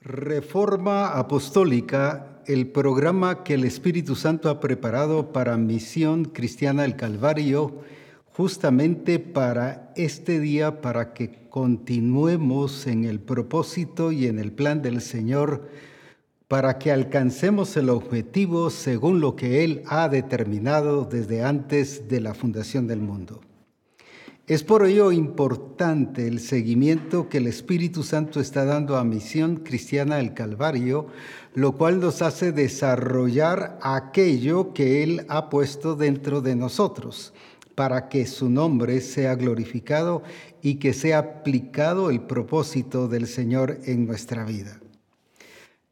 Reforma Apostólica, el programa que el Espíritu Santo ha preparado para Misión Cristiana del Calvario, justamente para este día, para que continuemos en el propósito y en el plan del Señor, para que alcancemos el objetivo según lo que Él ha determinado desde antes de la fundación del mundo. Es por ello importante el seguimiento que el Espíritu Santo está dando a Misión Cristiana del Calvario, lo cual nos hace desarrollar aquello que Él ha puesto dentro de nosotros, para que su nombre sea glorificado y que sea aplicado el propósito del Señor en nuestra vida.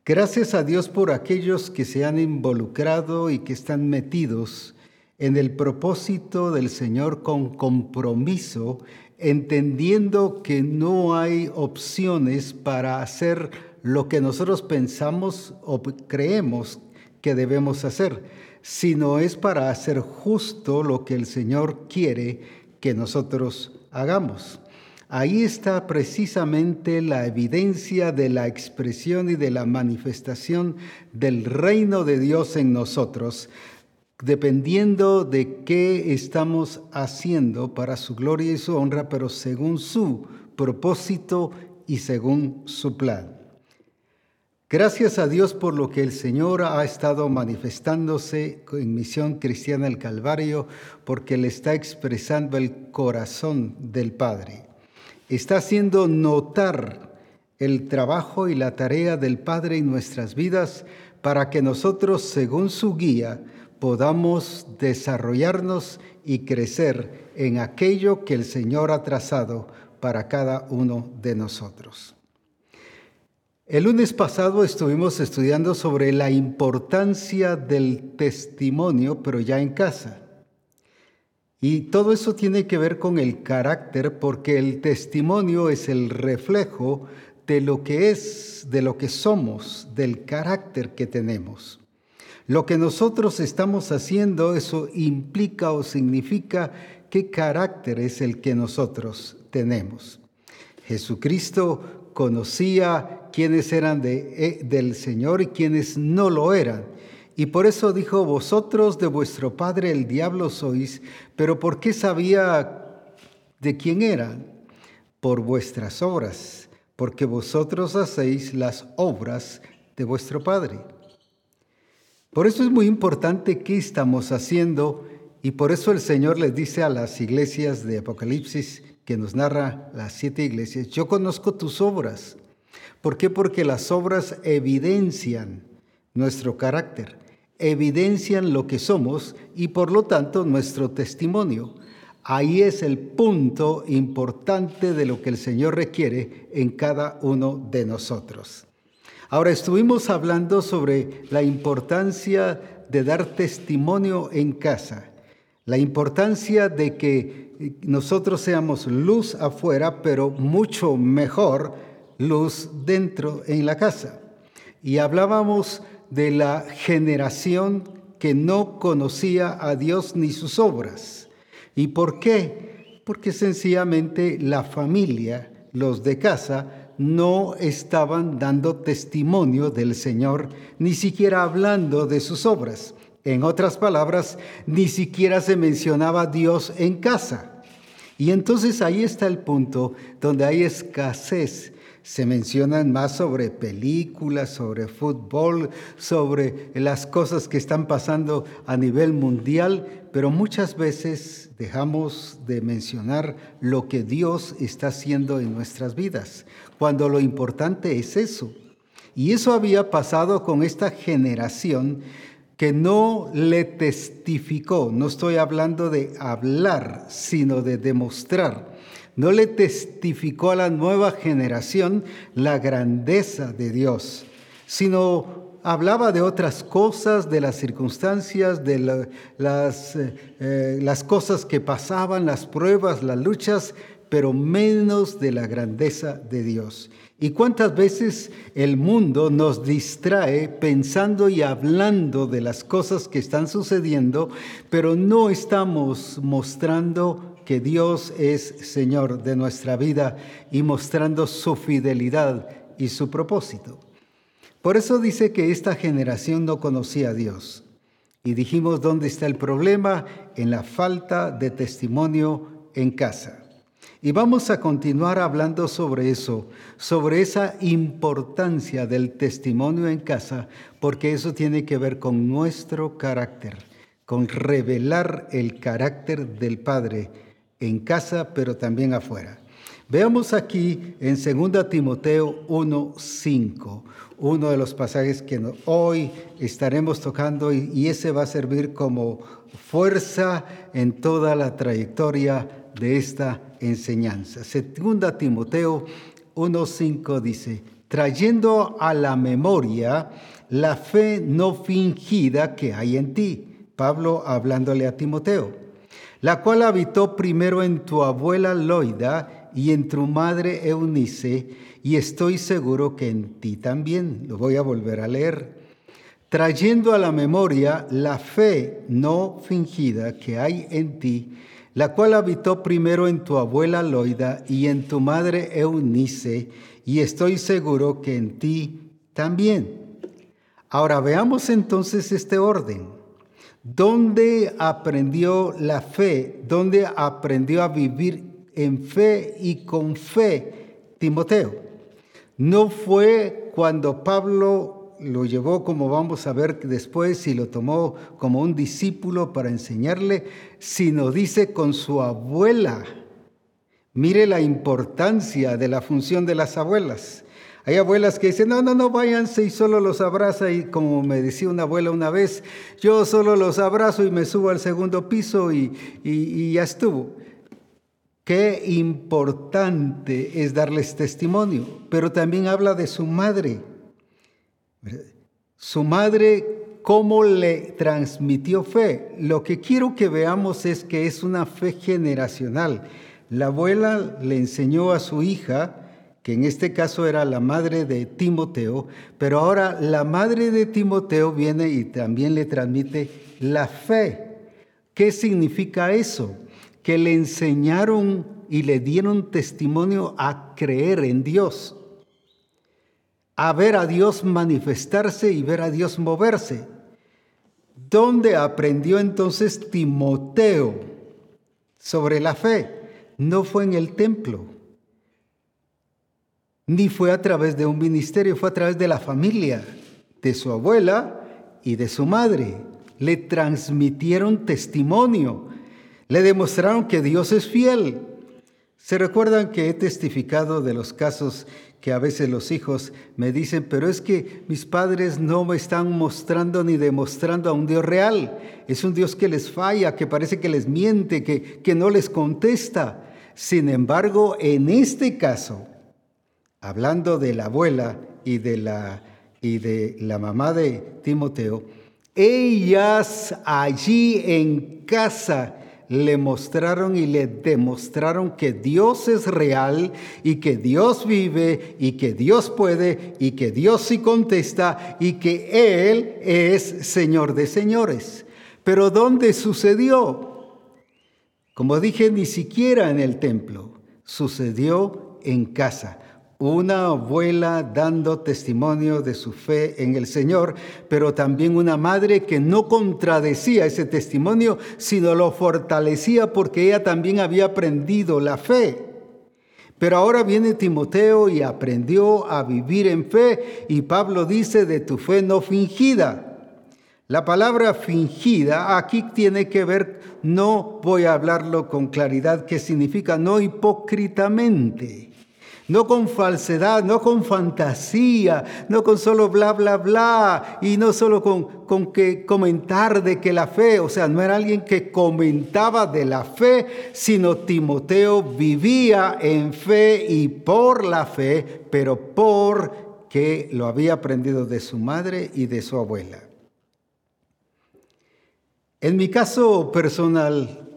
Gracias a Dios por aquellos que se han involucrado y que están metidos en el propósito del Señor con compromiso, entendiendo que no hay opciones para hacer lo que nosotros pensamos o creemos que debemos hacer, sino es para hacer justo lo que el Señor quiere que nosotros hagamos. Ahí está precisamente la evidencia de la expresión y de la manifestación del reino de Dios en nosotros, dependiendo de qué estamos haciendo para su gloria y su honra, pero según su propósito y según su plan. Gracias a Dios por lo que el Señor ha estado manifestándose en Misión Cristiana del Calvario, porque le está expresando el corazón del Padre. Está haciendo notar el trabajo y la tarea del Padre en nuestras vidas para que nosotros, según su guía, podamos desarrollarnos y crecer en aquello que el Señor ha trazado para cada uno de nosotros. El lunes pasado estuvimos estudiando sobre la importancia del testimonio, pero ya en casa. Y todo eso tiene que ver con el carácter, porque el testimonio es el reflejo de lo que es, de lo que somos, del carácter que tenemos. Lo que nosotros estamos haciendo, eso implica o significa qué carácter es el que nosotros tenemos. Jesucristo conocía quiénes eran eh, del Señor y quiénes no lo eran. Y por eso dijo, vosotros de vuestro padre el diablo sois, pero ¿por qué sabía de quién eran? Por vuestras obras, porque vosotros hacéis las obras de vuestro padre. Por eso es muy importante qué estamos haciendo y por eso el Señor les dice a las iglesias de Apocalipsis que nos narra las siete iglesias, yo conozco tus obras. ¿Por qué? Porque las obras evidencian nuestro carácter, evidencian lo que somos y por lo tanto nuestro testimonio. Ahí es el punto importante de lo que el Señor requiere en cada uno de nosotros. Ahora estuvimos hablando sobre la importancia de dar testimonio en casa, la importancia de que nosotros seamos luz afuera, pero mucho mejor luz dentro en la casa. Y hablábamos de la generación que no conocía a Dios ni sus obras. ¿Y por qué? Porque sencillamente la familia, los de casa, no estaban dando testimonio del Señor, ni siquiera hablando de sus obras. En otras palabras, ni siquiera se mencionaba Dios en casa. Y entonces ahí está el punto donde hay escasez. Se mencionan más sobre películas, sobre fútbol, sobre las cosas que están pasando a nivel mundial, pero muchas veces dejamos de mencionar lo que Dios está haciendo en nuestras vidas cuando lo importante es eso. Y eso había pasado con esta generación que no le testificó, no estoy hablando de hablar, sino de demostrar. No le testificó a la nueva generación la grandeza de Dios, sino hablaba de otras cosas, de las circunstancias, de las, eh, eh, las cosas que pasaban, las pruebas, las luchas, pero menos de la grandeza de Dios. ¿Y cuántas veces el mundo nos distrae pensando y hablando de las cosas que están sucediendo, pero no estamos mostrando que Dios es Señor de nuestra vida y mostrando su fidelidad y su propósito? Por eso dice que esta generación no conocía a Dios. Y dijimos, ¿dónde está el problema? En la falta de testimonio en casa. Y vamos a continuar hablando sobre eso, sobre esa importancia del testimonio en casa, porque eso tiene que ver con nuestro carácter, con revelar el carácter del Padre en casa, pero también afuera. Veamos aquí en 2 Timoteo 1:5, uno de los pasajes que hoy estaremos tocando y ese va a servir como fuerza en toda la trayectoria de esta enseñanza. Segunda Timoteo 1.5 dice, trayendo a la memoria la fe no fingida que hay en ti. Pablo hablándole a Timoteo, la cual habitó primero en tu abuela Loida y en tu madre Eunice, y estoy seguro que en ti también. Lo voy a volver a leer. Trayendo a la memoria la fe no fingida que hay en ti, la cual habitó primero en tu abuela Loida y en tu madre Eunice, y estoy seguro que en ti también. Ahora veamos entonces este orden. ¿Dónde aprendió la fe? ¿Dónde aprendió a vivir en fe y con fe Timoteo? No fue cuando Pablo lo llevó, como vamos a ver después, y lo tomó como un discípulo para enseñarle, sino dice con su abuela. Mire la importancia de la función de las abuelas. Hay abuelas que dicen, no, no, no, váyanse y solo los abraza. Y como me decía una abuela una vez, yo solo los abrazo y me subo al segundo piso y, y ya estuvo. Qué importante es darles testimonio, pero también habla de su madre. Su madre, ¿cómo le transmitió fe? Lo que quiero que veamos es que es una fe generacional. La abuela le enseñó a su hija, que en este caso era la madre de Timoteo, pero ahora la madre de Timoteo viene y también le transmite la fe. ¿Qué significa eso? Que le enseñaron y le dieron testimonio a creer en Dios a ver a Dios manifestarse y ver a Dios moverse. ¿Dónde aprendió entonces Timoteo sobre la fe? No fue en el templo, ni fue a través de un ministerio, fue a través de la familia, de su abuela y de su madre. Le transmitieron testimonio, le demostraron que Dios es fiel. Se recuerdan que he testificado de los casos que a veces los hijos me dicen, pero es que mis padres no me están mostrando ni demostrando a un Dios real. Es un Dios que les falla, que parece que les miente, que, que no les contesta. Sin embargo, en este caso, hablando de la abuela y de la, y de la mamá de Timoteo, ellas allí en casa le mostraron y le demostraron que Dios es real y que Dios vive y que Dios puede y que Dios sí contesta y que Él es Señor de señores. Pero ¿dónde sucedió? Como dije, ni siquiera en el templo, sucedió en casa una abuela dando testimonio de su fe en el Señor, pero también una madre que no contradecía ese testimonio, sino lo fortalecía porque ella también había aprendido la fe. Pero ahora viene Timoteo y aprendió a vivir en fe y Pablo dice de tu fe no fingida. La palabra fingida aquí tiene que ver, no voy a hablarlo con claridad, que significa no hipócritamente no con falsedad, no con fantasía, no con solo bla, bla, bla, y no solo con, con que comentar de que la fe, o sea, no era alguien que comentaba de la fe, sino Timoteo vivía en fe y por la fe, pero por que lo había aprendido de su madre y de su abuela. En mi caso personal,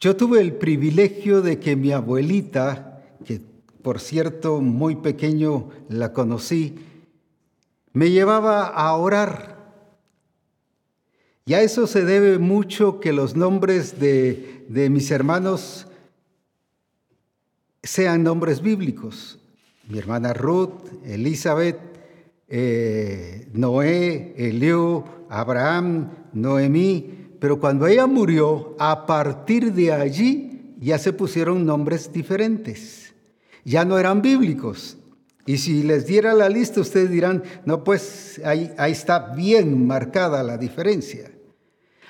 yo tuve el privilegio de que mi abuelita, por cierto, muy pequeño la conocí, me llevaba a orar. Y a eso se debe mucho que los nombres de, de mis hermanos sean nombres bíblicos. Mi hermana Ruth, Elizabeth, eh, Noé, Eliú, Abraham, Noemí, pero cuando ella murió, a partir de allí ya se pusieron nombres diferentes. Ya no eran bíblicos. Y si les diera la lista, ustedes dirán, no, pues ahí, ahí está bien marcada la diferencia.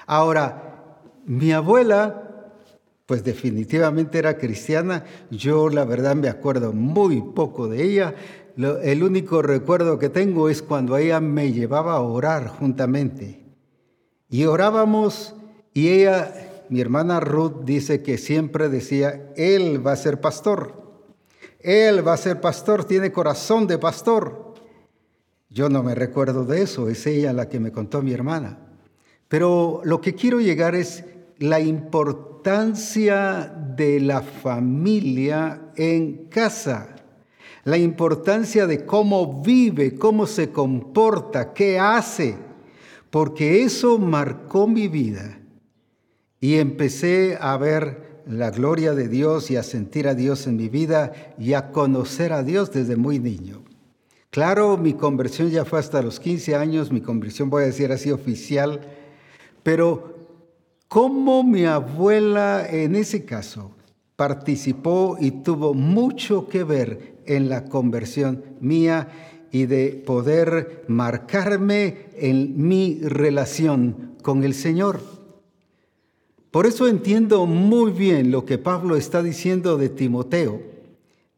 Ahora, mi abuela pues definitivamente era cristiana. Yo la verdad me acuerdo muy poco de ella. el único recuerdo que tengo es cuando ella me llevaba a orar juntamente. Y orábamos y ella, mi hermana Ruth, dice que siempre decía, Él va a ser pastor. Él va a ser pastor, tiene corazón de pastor. Yo no me recuerdo de eso, es ella la que me contó mi hermana. Pero lo que quiero llegar es la importancia de la familia en casa, la importancia de cómo vive, cómo se comporta, qué hace, porque eso marcó mi vida y empecé a ver la gloria de Dios y a sentir a Dios en mi vida y a conocer a Dios desde muy niño. Claro, mi conversión ya fue hasta los 15 años, mi conversión voy a decir así oficial, pero cómo mi abuela en ese caso participó y tuvo mucho que ver en la conversión mía y de poder marcarme en mi relación con el Señor. Por eso entiendo muy bien lo que Pablo está diciendo de Timoteo,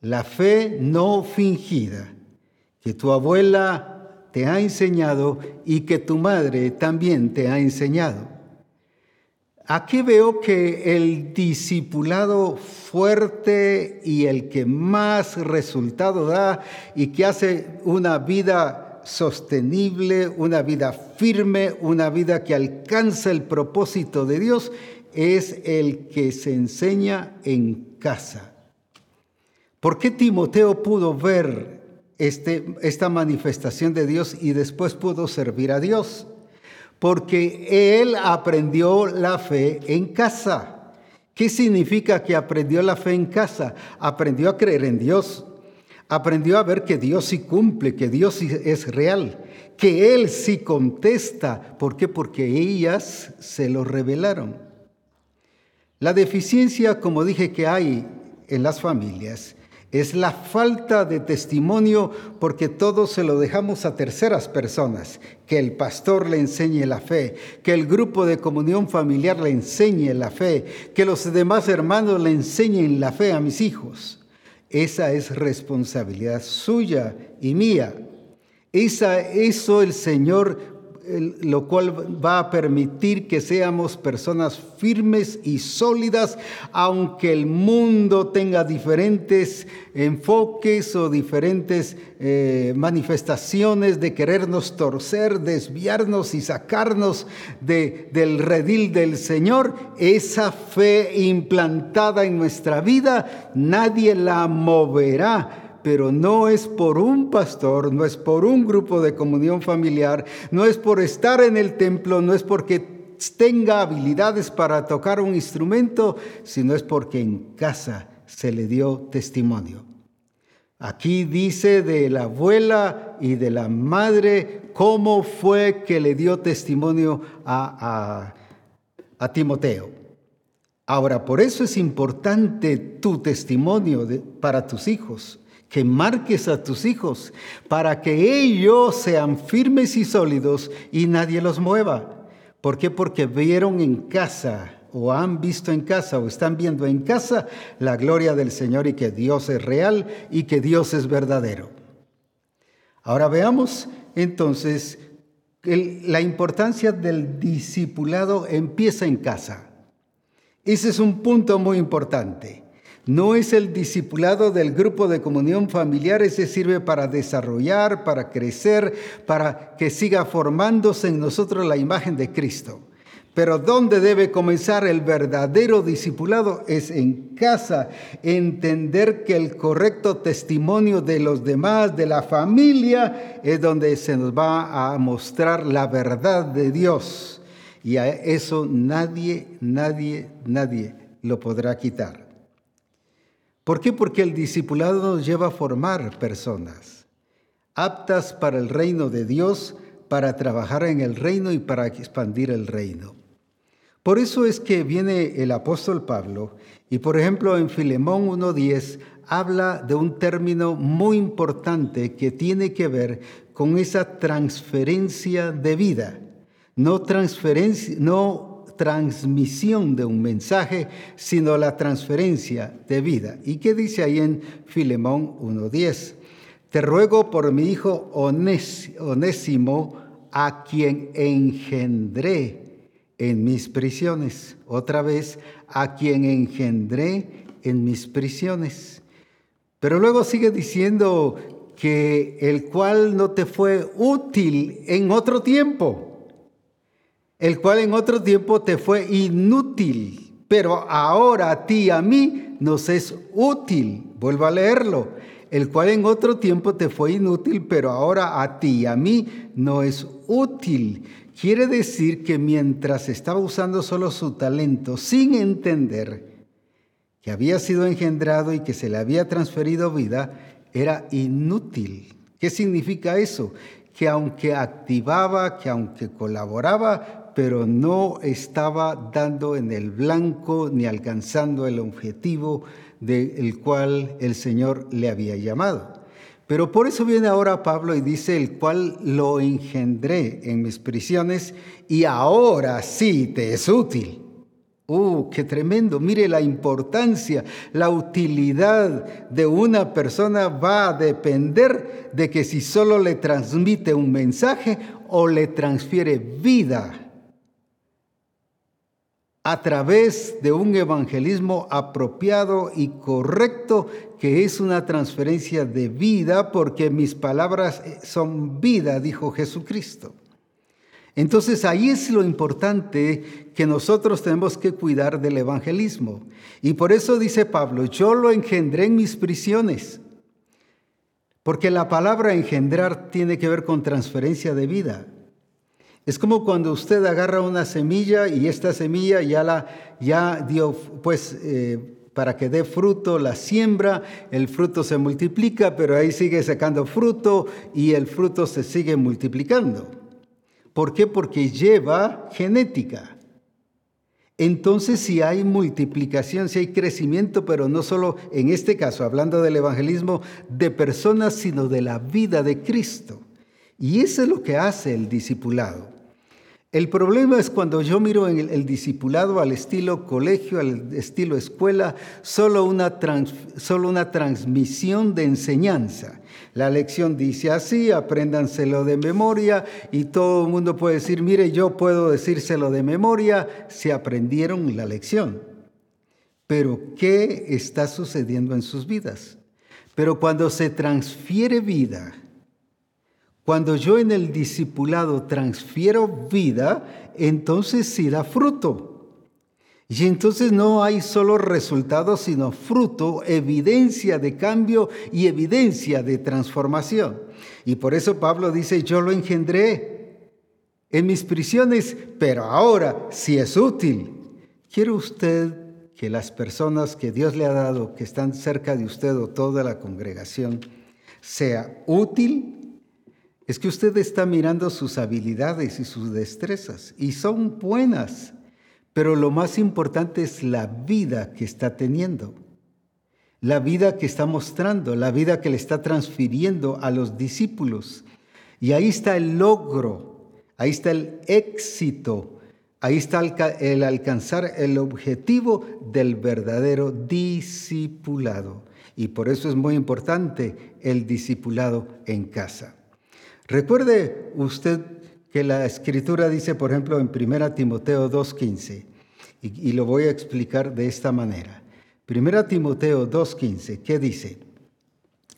la fe no fingida, que tu abuela te ha enseñado y que tu madre también te ha enseñado. Aquí veo que el discipulado fuerte y el que más resultado da y que hace una vida sostenible, una vida firme, una vida que alcanza el propósito de Dios, es el que se enseña en casa. ¿Por qué Timoteo pudo ver este, esta manifestación de Dios y después pudo servir a Dios? porque él aprendió la fe en casa. ¿Qué significa que aprendió la fe en casa? Aprendió a creer en Dios. Aprendió a ver que Dios sí cumple, que Dios sí es real, que Él sí contesta. ¿Por qué? Porque ellas se lo revelaron. La deficiencia, como dije, que hay en las familias es la falta de testimonio porque todo se lo dejamos a terceras personas, que el pastor le enseñe la fe, que el grupo de comunión familiar le enseñe la fe, que los demás hermanos le enseñen la fe a mis hijos. Esa es responsabilidad suya y mía. Esa, eso el Señor lo cual va a permitir que seamos personas firmes y sólidas, aunque el mundo tenga diferentes enfoques o diferentes eh, manifestaciones de querernos torcer, desviarnos y sacarnos del redil del Señor. Esa fe implantada en nuestra vida, nadie la moverá pero no es por un pastor, no es por un grupo de comunión familiar, no es por estar en el templo, no es porque tenga habilidades para tocar un instrumento, sino es porque en casa se le dio testimonio. Aquí dice de la abuela y de la madre cómo fue que le dio testimonio a, Timoteo. Ahora, por eso es importante tu testimonio para tus hijos que marques a tus hijos para que ellos sean firmes y sólidos y nadie los mueva. ¿Por qué? Porque vieron en casa o han visto en casa o están viendo en casa la gloria del Señor y que Dios es real y que Dios es verdadero. Ahora veamos entonces la importancia del discipulado empieza en casa. Ese es un punto muy importante. No es el discipulado del grupo de comunión familiar, ese sirve para desarrollar, para crecer, para que siga formándose en nosotros la imagen de Cristo. Pero ¿dónde debe comenzar el verdadero discipulado? Es en casa, entender que el correcto testimonio de los demás, de la familia, es donde se nos va a mostrar la verdad de Dios. Y a eso nadie, nadie, nadie lo podrá quitar. ¿Por qué? Porque el discipulado nos lleva a formar personas. aptas para el reino de Dios, para trabajar en el reino y para expandir el reino. Por eso es que viene el apóstol Pablo y por ejemplo en Filemón 1.10 habla de un término muy importante que tiene que ver con esa transferencia de vida, no transferencia, no transmisión de un mensaje, sino la transferencia de vida. ¿Y qué dice ahí en Filemón 1.10? Te ruego por mi hijo Onésimo, a quien engendré en mis prisiones. Otra vez, a quien engendré en mis prisiones. Pero luego sigue diciendo que el cual no te fue útil en otro tiempo, el cual en otro tiempo te fue inútil, pero ahora a ti y a mí nos es útil. Vuelvo a leerlo el cual en otro tiempo te fue inútil, pero ahora a ti y a mí no es útil. Quiere decir que mientras estaba usando solo su talento, sin entender que había sido engendrado y que se le había transferido vida, era inútil. ¿Qué significa eso? Que aunque activaba, que aunque colaboraba, pero no estaba dando en el blanco ni alcanzando el objetivo del cual el Señor le había llamado. Pero por eso viene ahora Pablo y dice, el cual lo engendré en mis prisiones y ahora sí te es útil. ¡Uh, qué tremendo! Mire la importancia, la utilidad de una persona va a depender de que si solo le transmite un mensaje o le transfiere vida a través de un evangelismo apropiado y correcto, que es una transferencia de vida, porque mis palabras son vida, dijo Jesucristo. Entonces ahí es lo importante que nosotros tenemos que cuidar del evangelismo. Y por eso dice Pablo, yo lo engendré en mis prisiones, porque la palabra engendrar tiene que ver con transferencia de vida. Es como cuando usted agarra una semilla y esta semilla ya la ya dio, pues eh, para que dé fruto, la siembra, el fruto se multiplica, pero ahí sigue sacando fruto y el fruto se sigue multiplicando. ¿Por qué? Porque lleva genética. Entonces, si hay multiplicación, si hay crecimiento, pero no solo en este caso, hablando del evangelismo, de personas, sino de la vida de Cristo. Y eso es lo que hace el discipulado. El problema es cuando yo miro en el, discipulado al estilo colegio, al estilo escuela, solo una, solo una transmisión de enseñanza. La lección dice así, apréndanselo de memoria y todo el mundo puede decir, mire, yo puedo decírselo de memoria si aprendieron la lección. Pero, ¿qué está sucediendo en sus vidas? Pero cuando se transfiere vida, cuando yo en el discipulado transfiero vida, entonces sí da fruto. Y entonces no hay solo resultados, sino fruto, evidencia de cambio y evidencia de transformación. Y por eso Pablo dice, yo lo engendré en mis prisiones, pero ahora si es útil. ¿Quiere usted que las personas que Dios le ha dado, que están cerca de usted o toda la congregación, sea útil es que usted está mirando sus habilidades y sus destrezas y son buenas, pero lo más importante es la vida que está teniendo, la vida que está mostrando, la vida que le está transfiriendo a los discípulos. Y ahí está el logro, ahí está el éxito, ahí está el alcanzar el objetivo del verdadero discipulado. Y por eso es muy importante el discipulado en casa. Recuerde usted que la escritura dice, por ejemplo, en 1 Timoteo 2.15, y, lo voy a explicar de esta manera. 1 Timoteo 2.15, ¿qué dice?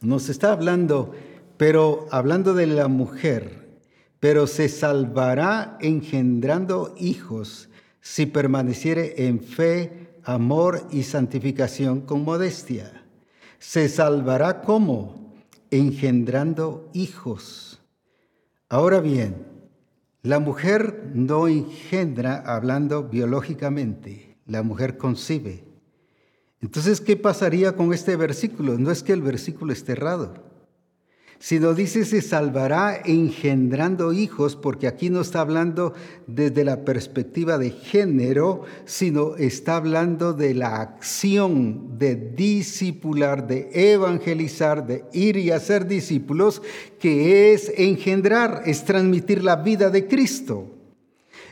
Nos está hablando, pero hablando de la mujer, pero se salvará engendrando hijos si permaneciere en fe, amor y santificación con modestia. Se salvará como? Engendrando hijos Ahora bien, la mujer no engendra hablando biológicamente, la mujer concibe. Entonces, ¿qué pasaría con este versículo? No es que el versículo esté errado, sino dice se salvará engendrando hijos, porque aquí no está hablando desde la perspectiva de género, sino está hablando de la acción de discipular, de evangelizar, de ir y hacer discípulos, que es engendrar, es transmitir la vida de Cristo.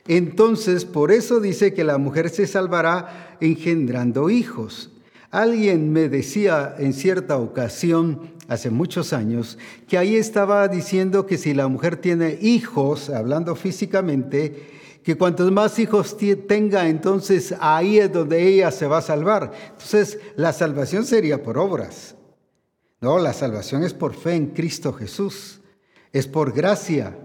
Entonces, por eso dice que la mujer se salvará engendrando hijos. Alguien me decía en cierta ocasión, hace muchos años, que ahí estaba diciendo que si la mujer tiene hijos, hablando físicamente, que cuantos más hijos tenga, entonces ahí es donde ella se va a salvar. Entonces, la salvación sería por obras. No, la salvación es por fe en Cristo Jesús. Es por gracia,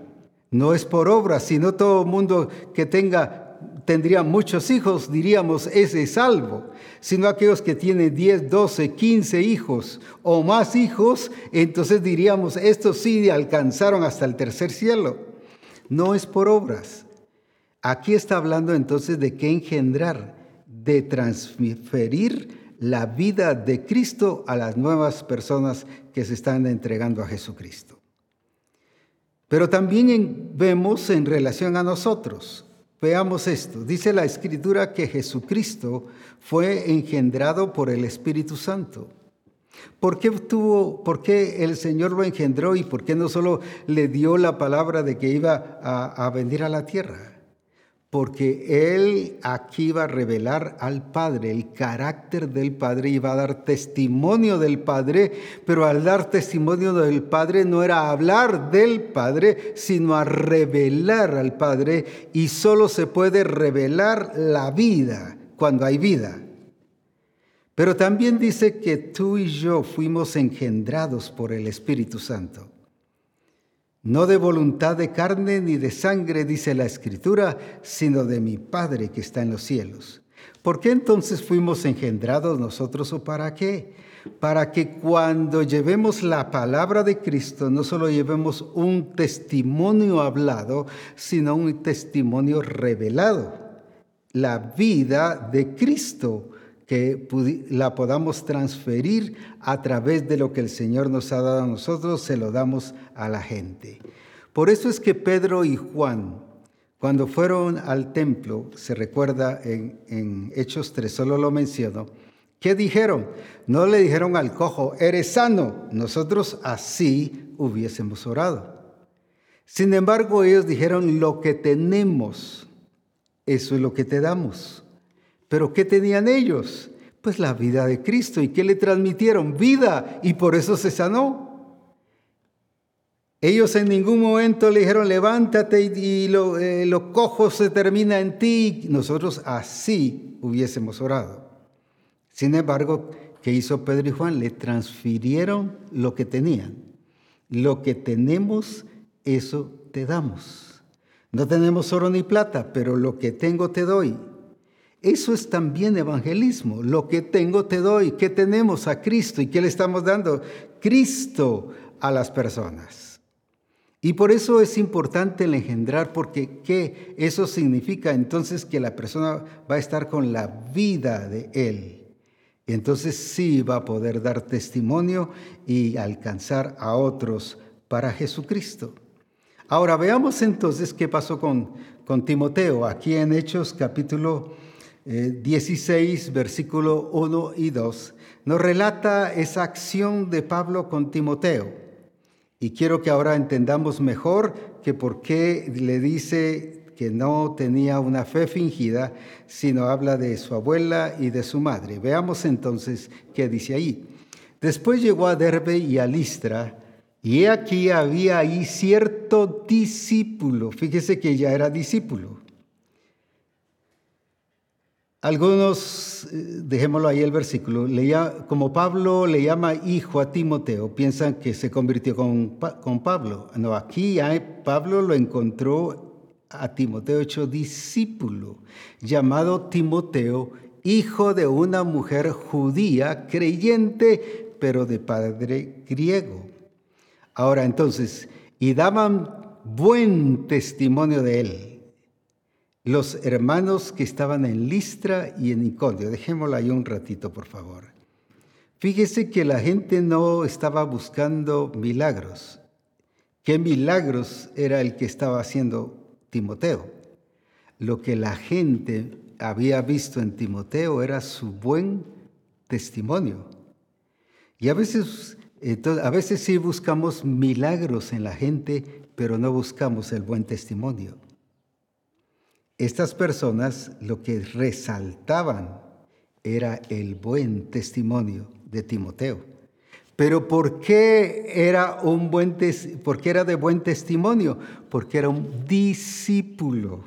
no es por obras, sino todo mundo que tenga tendría muchos hijos, diríamos, ese es salvo, sino aquellos que tienen 10, 12, 15 hijos o más hijos, entonces diríamos, estos sí alcanzaron hasta el tercer cielo. No es por obras. Aquí está hablando entonces de qué engendrar, de transferir la vida de Cristo a las nuevas personas que se están entregando a Jesucristo. Pero también vemos en relación a nosotros, Veamos esto. Dice la escritura que Jesucristo fue engendrado por el Espíritu Santo. ¿Por qué, tuvo, ¿Por qué el Señor lo engendró y por qué no solo le dio la palabra de que iba a, a venir a la tierra? Porque Él aquí va a revelar al Padre, el carácter del Padre, y va a dar testimonio del Padre, pero al dar testimonio del Padre no era hablar del Padre, sino a revelar al Padre, y solo se puede revelar la vida cuando hay vida. Pero también dice que tú y yo fuimos engendrados por el Espíritu Santo no de voluntad de carne ni de sangre, dice la Escritura, sino de mi Padre que está en los cielos. ¿Por qué entonces fuimos engendrados nosotros o para qué? Para que cuando llevemos la palabra de Cristo, no solo llevemos un testimonio hablado, sino un testimonio revelado, la vida de Cristo que la podamos transferir a través de lo que el Señor nos ha dado a nosotros, se lo damos a la gente. Por eso es que Pedro y Juan, cuando fueron al templo, se recuerda en, Hechos 3, solo lo menciono, ¿qué dijeron? No le dijeron al cojo, eres sano, nosotros así hubiésemos orado. Sin embargo, ellos dijeron, lo que tenemos, eso es lo que te damos. Pero ¿qué tenían ellos? Pues la vida de Cristo. ¿Y qué le transmitieron? Vida. Y por eso se sanó. Ellos en ningún momento le dijeron, levántate y, lo, eh, cojo se termina en ti. Nosotros así hubiésemos orado. Sin embargo, ¿qué hizo Pedro y Juan? Le transfirieron lo que tenían. Lo que tenemos, eso te damos. No tenemos oro ni plata, pero lo que tengo te doy. Eso es también evangelismo. Lo que tengo te doy. ¿Qué tenemos a Cristo? ¿Y qué le estamos dando? Cristo a las personas. Y por eso es importante el engendrar, porque ¿qué? Eso significa entonces que la persona va a estar con la vida de Él. Entonces sí va a poder dar testimonio y alcanzar a otros para Jesucristo. Ahora veamos entonces qué pasó con, con Timoteo. Aquí en Hechos capítulo 16, eh, versículo 1 y 2, nos relata esa acción de Pablo con Timoteo. Y quiero que ahora entendamos mejor que por qué le dice que no tenía una fe fingida, sino habla de su abuela y de su madre. Veamos entonces qué dice ahí. Después llegó a Derbe y a Listra, y aquí había ahí cierto discípulo. Fíjese que ya era discípulo algunos, eh, dejémoslo ahí el versículo, como Pablo le llama hijo a Timoteo, piensan que se convirtió con, con Pablo. No, aquí Pablo lo encontró a Timoteo hecho discípulo, llamado Timoteo, hijo de una mujer judía, creyente, pero de padre griego. Ahora entonces, y daban buen testimonio de él los hermanos que estaban en Listra y en Iconio. Dejémoslo ahí un ratito, por favor. Fíjese que la gente no estaba buscando milagros. ¿Qué milagros era el que estaba haciendo Timoteo? Lo que la gente había visto en Timoteo era su buen testimonio. Y a veces, a veces sí buscamos milagros en la gente, pero no buscamos el buen testimonio. Estas personas lo que resaltaban era el buen testimonio de Timoteo. Pero ¿por qué era un buen era de buen testimonio? Porque era un discípulo.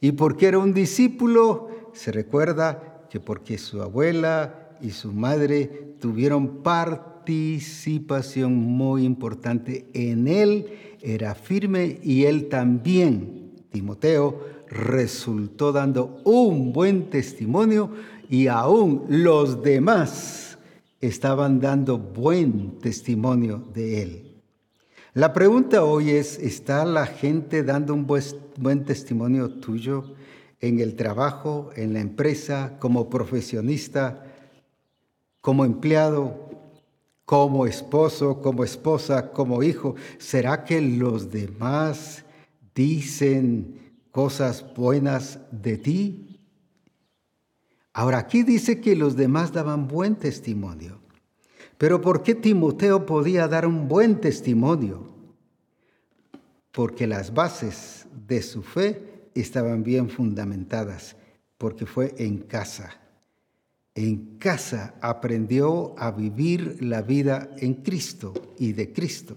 ¿Y por qué era un discípulo? Se recuerda que porque su abuela y su madre tuvieron participación muy importante en él, era firme y él también, Timoteo, resultó dando un buen testimonio y aún los demás estaban dando buen testimonio de él. La pregunta hoy es, ¿está la gente dando un buen testimonio tuyo en el trabajo, en la empresa, como profesionista, como empleado, como esposo, como esposa, como hijo? ¿Será que los demás dicen cosas buenas de ti? Ahora aquí dice que los demás daban buen testimonio. Pero ¿por qué Timoteo podía dar un buen testimonio? Porque las bases de su fe estaban bien fundamentadas, porque fue en casa. En casa aprendió a vivir la vida en Cristo y de Cristo.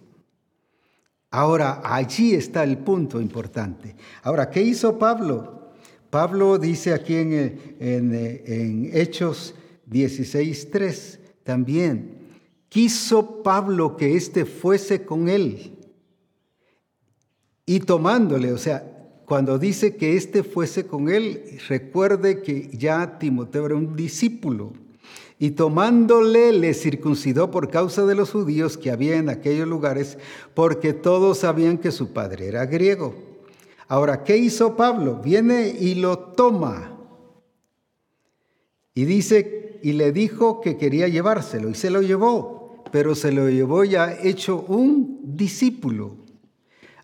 Ahora, allí está el punto importante. Ahora, ¿qué hizo Pablo? Pablo dice aquí en, en, Hechos 16.3 también, quiso Pablo que éste fuese con él y tomándole, o sea, cuando dice que éste fuese con él, recuerde que ya Timoteo era un discípulo. Y tomándole le circuncidó por causa de los judíos que había en aquellos lugares, porque todos sabían que su padre era griego. Ahora, ¿qué hizo Pablo? Viene y lo toma. Y dice, y le dijo que quería llevárselo, y se lo llevó, pero se lo llevó ya hecho un discípulo.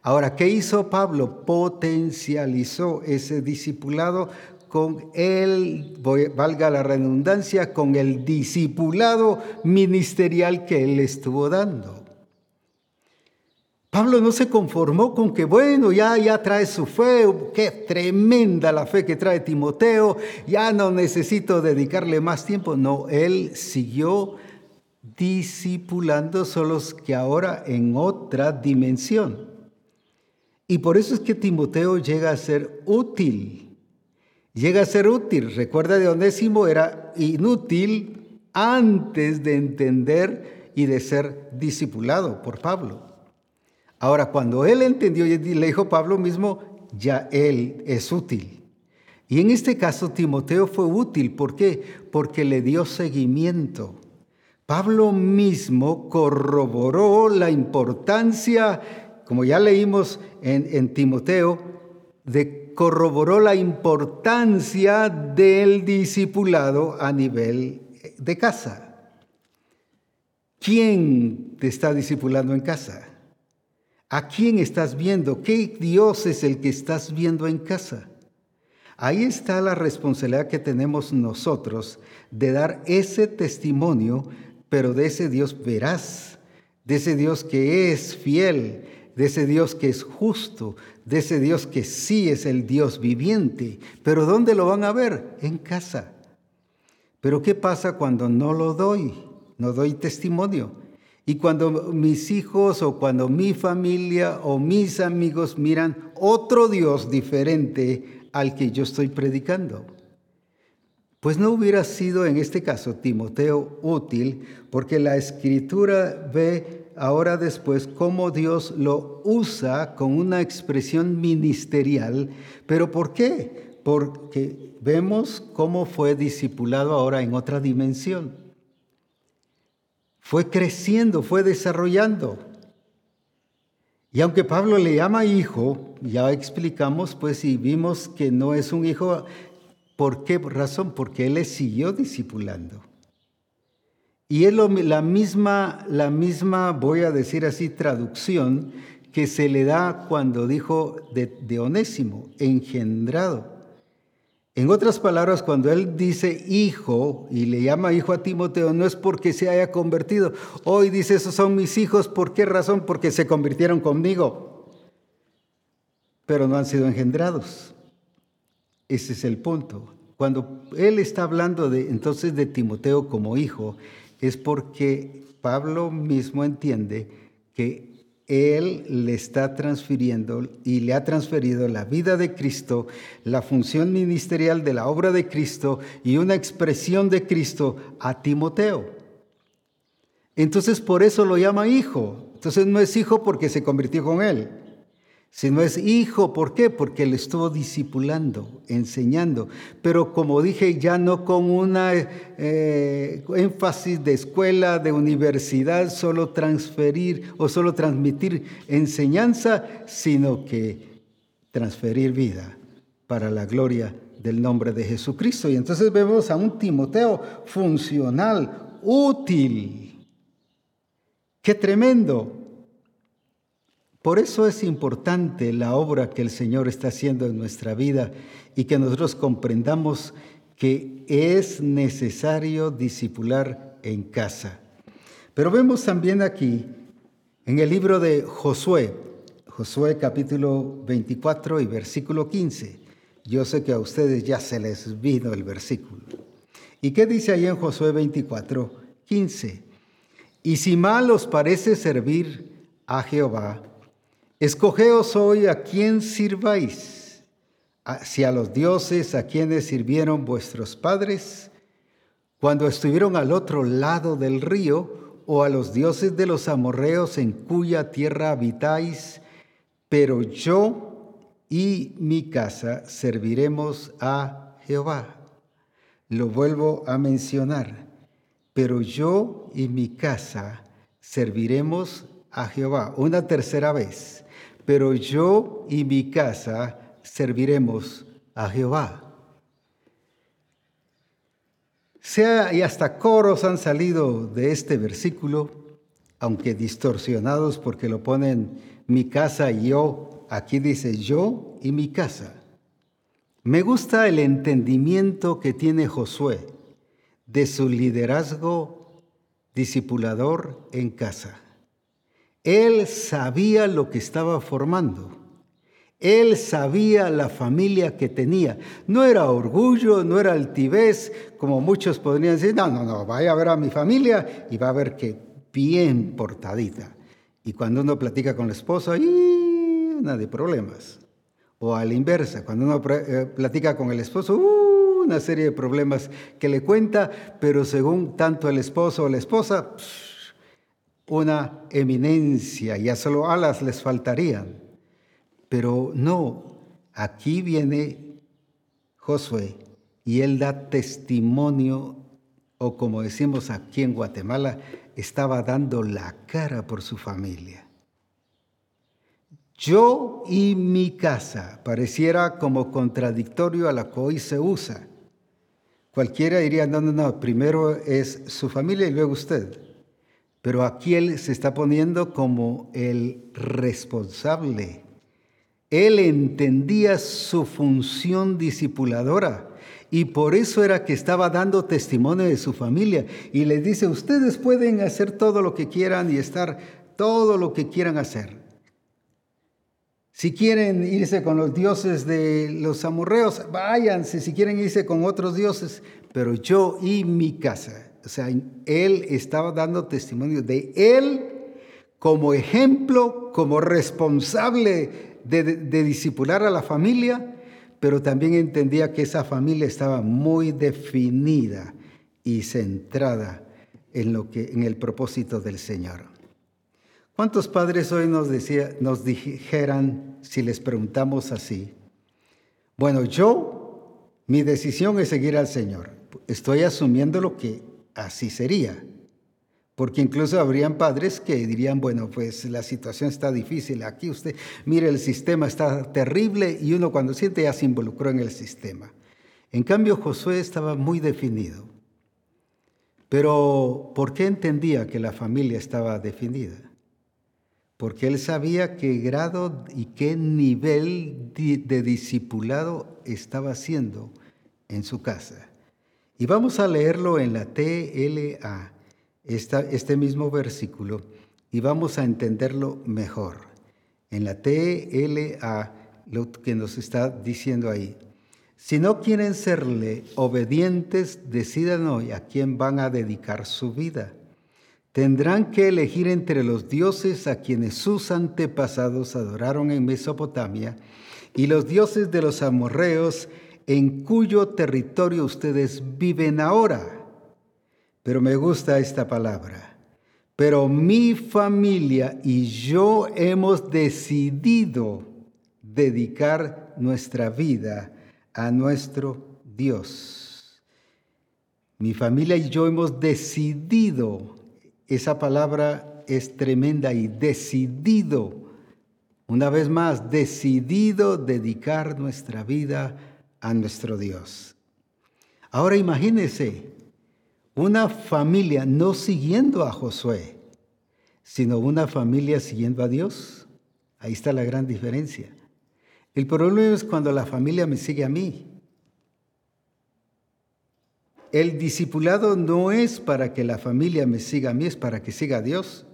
Ahora, ¿qué hizo Pablo? Potencializó ese discipulado con el, valga la redundancia, con el discipulado ministerial que él estuvo dando. Pablo no se conformó con que, bueno, ya, ya trae su fe, qué tremenda la fe que trae Timoteo, ya no necesito dedicarle más tiempo. No, él siguió discipulando solos que ahora en otra dimensión. Y por eso es que Timoteo llega a ser útil. Llega a ser útil. Recuerda de Onésimo era inútil antes de entender y de ser discipulado por Pablo. Ahora, cuando él entendió y le dijo Pablo mismo, ya él es útil. Y en este caso Timoteo fue útil. ¿Por qué? Porque le dio seguimiento. Pablo mismo corroboró la importancia, como ya leímos en, en Timoteo, de corroboró la importancia del discipulado a nivel de casa. ¿Quién te está discipulando en casa? ¿A quién estás viendo? ¿Qué Dios es el que estás viendo en casa? Ahí está la responsabilidad que tenemos nosotros de dar ese testimonio, pero de ese Dios veraz, de ese Dios que es fiel, de ese Dios que es justo, de ese Dios que sí es el Dios viviente. Pero ¿dónde lo van a ver? En casa. Pero ¿qué pasa cuando no lo doy? No doy testimonio. Y cuando mis hijos o cuando mi familia o mis amigos miran otro Dios diferente al que yo estoy predicando, pues no hubiera sido en este caso Timoteo útil porque la escritura ve ahora después cómo Dios lo usa con una expresión ministerial. ¿Pero por qué? Porque vemos cómo fue discipulado ahora en otra dimensión fue creciendo, fue desarrollando. Y aunque Pablo le llama hijo, ya explicamos, pues, y vimos que no es un hijo, ¿por qué razón? Porque él le siguió discipulando. Y es la, misma, la misma, voy a decir así, traducción que se le da cuando dijo de, Onésimo, engendrado. En otras palabras, cuando él dice hijo y le llama hijo a Timoteo, no es porque se haya convertido. Hoy dice, esos son mis hijos. ¿Por qué razón? Porque se convirtieron conmigo. Pero no han sido engendrados. Ese es el punto. Cuando él está hablando de, entonces de Timoteo como hijo, es porque Pablo mismo entiende que él le está transfiriendo y le ha transferido la vida de Cristo, la función ministerial de la obra de Cristo y una expresión de Cristo a Timoteo. Entonces por eso lo llama hijo. Entonces no es hijo porque se convirtió con él. Si no es hijo, ¿por qué? Porque le estuvo discipulando, enseñando, pero como dije, ya no con una eh, énfasis de escuela, de universidad, solo transferir o solo transmitir enseñanza, sino que transferir vida para la gloria del nombre de Jesucristo. Y entonces vemos a un Timoteo funcional, útil. Qué tremendo. Por eso es importante la obra que el Señor está haciendo en nuestra vida y que nosotros comprendamos que es necesario discipular en casa. Pero vemos también aquí en el libro de Josué, Josué capítulo 24 y versículo 15. Yo sé que a ustedes ya se les vino el versículo. ¿Y qué dice ahí en Josué 24, 15? Y si mal os parece servir a Jehová, Escogeos hoy a quién sirváis, si a los dioses a quienes sirvieron vuestros padres cuando estuvieron al otro lado del río, o a los dioses de los amorreos en cuya tierra habitáis, pero yo y mi casa serviremos a Jehová. Lo vuelvo a mencionar, pero yo y mi casa serviremos a Jehová. Una tercera vez pero yo y mi casa serviremos a Jehová. Sea, y hasta coros han salido de este versículo, aunque distorsionados porque lo ponen mi casa y yo, aquí dice yo y mi casa. Me gusta el entendimiento que tiene Josué de su liderazgo discipulador en casa. Él sabía lo que estaba formando. Él sabía la familia que tenía. No era orgullo, no era altivez, como muchos podrían decir, no, no, no, vaya a ver a mi familia y va a ver que bien portadita. Y cuando uno platica con la esposa, ¡y! nada de problemas. O a la inversa, cuando uno eh, platica con el esposo, ¡uh! una serie de problemas que le cuenta, pero según tanto el esposo o la esposa, una eminencia, ya solo alas les faltarían. Pero no, aquí viene Josué y él da testimonio, o como decimos aquí en Guatemala, estaba dando la cara por su familia. Yo y mi casa pareciera como contradictorio a la que hoy se usa. Cualquiera diría, no, no, no, primero es su familia y luego usted. Pero aquí él se está poniendo como el responsable. Él entendía su función discipuladora y por eso era que estaba dando testimonio de su familia. Y les dice, ustedes pueden hacer todo lo que quieran y estar todo lo que quieran hacer. Si quieren irse con los dioses de los amorreos, váyanse. Si quieren irse con otros dioses, pero yo y mi casa o sea, él estaba dando testimonio de él como ejemplo, como responsable de, de, discipular a la familia, pero también entendía que esa familia estaba muy definida y centrada en, lo que, en el propósito del Señor. ¿Cuántos padres hoy nos, decía, nos dijeran, si les preguntamos así, bueno, yo, mi decisión es seguir al Señor. Estoy asumiendo lo que así sería. Porque incluso habrían padres que dirían, bueno, pues la situación está difícil, aquí usted, mire, el sistema está terrible y uno cuando siente ya se involucró en el sistema. En cambio, Josué estaba muy definido. Pero ¿por qué entendía que la familia estaba definida? Porque él sabía qué grado y qué nivel de discipulado estaba haciendo en su casa. Y vamos a leerlo en la TLA, este mismo versículo, y vamos a entenderlo mejor. En la TLA, lo que nos está diciendo ahí. Si no quieren serle obedientes, decidan hoy a quién van a dedicar su vida. Tendrán que elegir entre los dioses a quienes sus antepasados adoraron en Mesopotamia y los dioses de los amorreos en cuyo territorio ustedes viven ahora. Pero me gusta esta palabra. Pero mi familia y yo hemos decidido dedicar nuestra vida a nuestro Dios. Mi familia y yo hemos decidido, esa palabra es tremenda y decidido, una vez más, decidido dedicar nuestra vida a nuestro Dios. Ahora imagínese una familia no siguiendo a Josué, sino una familia siguiendo a Dios. Ahí está la gran diferencia. El problema es cuando la familia me sigue a mí. El discipulado no es para que la familia me siga a mí, es para que siga a Dios.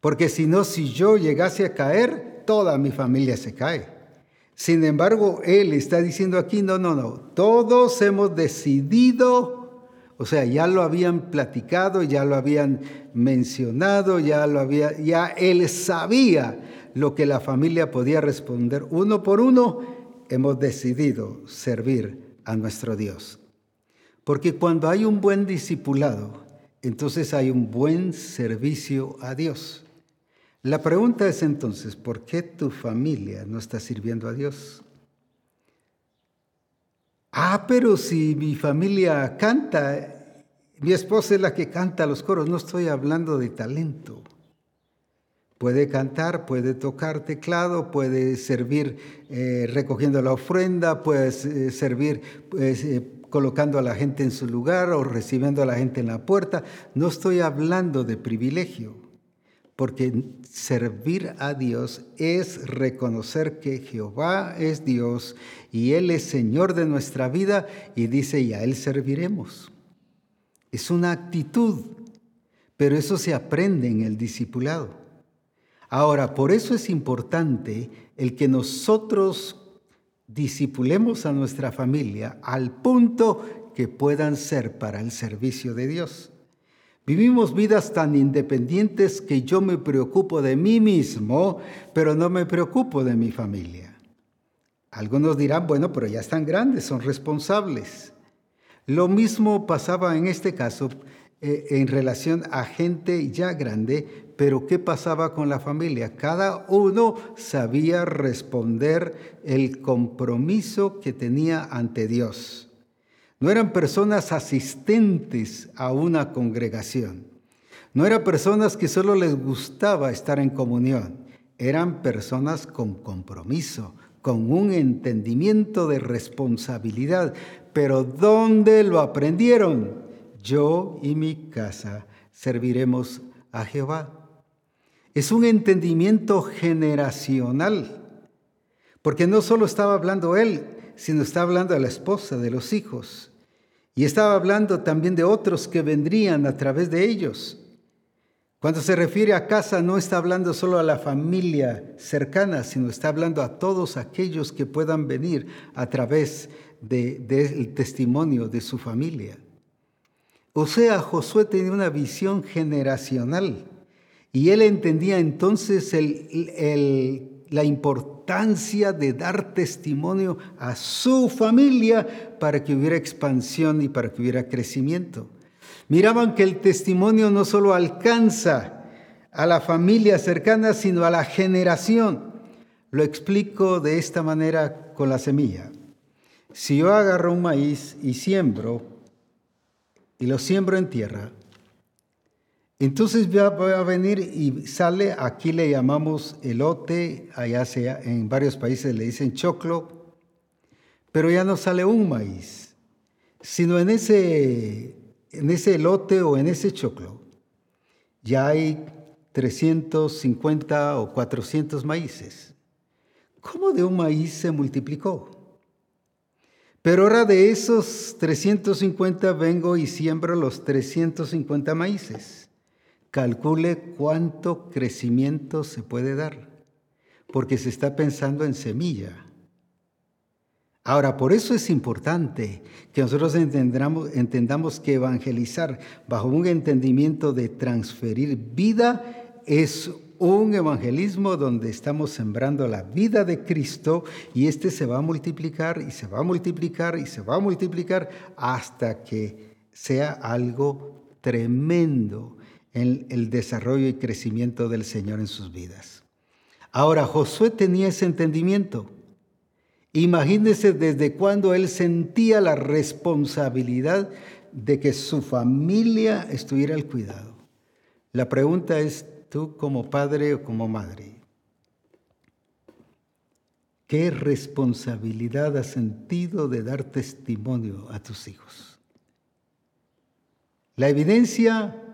Porque si no, si yo llegase a caer, toda mi familia se cae. Sin embargo, Él está diciendo aquí, no, no, no, todos hemos decidido, o sea, ya lo habían platicado, ya lo habían mencionado, ya lo había, ya Él sabía lo que la familia podía responder. Uno por uno, hemos decidido servir a nuestro Dios. Porque cuando hay un buen discipulado, entonces hay un buen servicio a Dios. La pregunta es entonces, ¿por qué tu familia no está sirviendo a Dios? Ah, pero si mi familia canta, mi esposa es la que canta los coros, no estoy hablando de talento. Puede cantar, puede tocar teclado, puede servir eh, recogiendo la ofrenda, puede eh, servir pues, eh, colocando a la gente en su lugar o recibiendo a la gente en la puerta. No estoy hablando de privilegio porque servir a Dios es reconocer que Jehová es Dios y Él es Señor de nuestra vida y dice, y a Él serviremos. Es una actitud, pero eso se aprende en el discipulado. Ahora, por eso es importante el que nosotros disipulemos a nuestra familia al punto que puedan ser para el servicio de Dios. Vivimos vidas tan independientes que yo me preocupo de mí mismo, pero no me preocupo de mi familia. Algunos dirán, bueno, pero ya están grandes, son responsables. Lo mismo pasaba en este caso eh, en relación a gente ya grande, pero ¿qué pasaba con la familia? Cada uno sabía responder el compromiso que tenía ante Dios. No eran personas asistentes a una congregación. No eran personas que solo les gustaba estar en comunión. Eran personas con compromiso, con un entendimiento de responsabilidad. Pero ¿dónde lo aprendieron? Yo y mi casa serviremos a Jehová. Es un entendimiento generacional, porque no solo estaba hablando él, sino está hablando a la esposa, de los hijos. Y estaba hablando también de otros que vendrían a través de ellos. Cuando se refiere a casa no está hablando solo a la familia cercana, sino está hablando a todos aquellos que puedan venir a través del testimonio de su familia. O sea, Josué tenía una visión generacional y él entendía entonces la importancia de dar testimonio a su familia para que hubiera expansión y para que hubiera crecimiento. Miraban que el testimonio no solo alcanza a la familia cercana, sino a la generación. Lo explico de esta manera con la semilla. Si yo agarro un maíz y siembro, y lo siembro en tierra, entonces voy a venir y sale, aquí le llamamos elote, allá sea, en varios países le dicen choclo, pero ya no sale un maíz, sino en ese, en ese lote o en ese choclo ya hay 350 o 400 maíces. ¿Cómo de un maíz se multiplicó? Pero ahora de esos 350 vengo y siembro los 350 maíces. Calcule cuánto crecimiento se puede dar, porque se está pensando en semilla. Ahora, por eso es importante que nosotros entendamos, entendamos que evangelizar bajo un entendimiento de transferir vida es un evangelismo donde estamos sembrando la vida de Cristo y este se va a multiplicar y se va a multiplicar y se va a multiplicar hasta que sea algo tremendo en el desarrollo y crecimiento del Señor en sus vidas. Ahora, Josué tenía ese entendimiento. Imagínese desde cuando él sentía la responsabilidad de que su familia estuviera al cuidado. La pregunta es, tú como padre o como madre, ¿qué responsabilidad has sentido de dar testimonio a tus hijos? La evidencia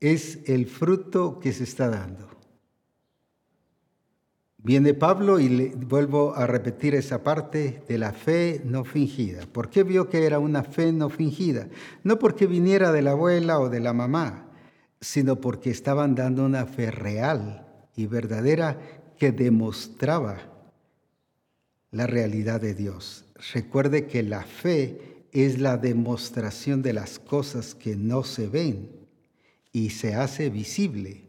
es el fruto que se está dando. Viene Pablo y le vuelvo a repetir esa parte de la fe no fingida. ¿Por qué vio que era una fe no fingida? No porque viniera de la abuela o de la mamá, sino porque estaban dando una fe real y verdadera que demostraba la realidad de Dios. Recuerde que la fe es la demostración de las cosas que no se ven y se hace visible.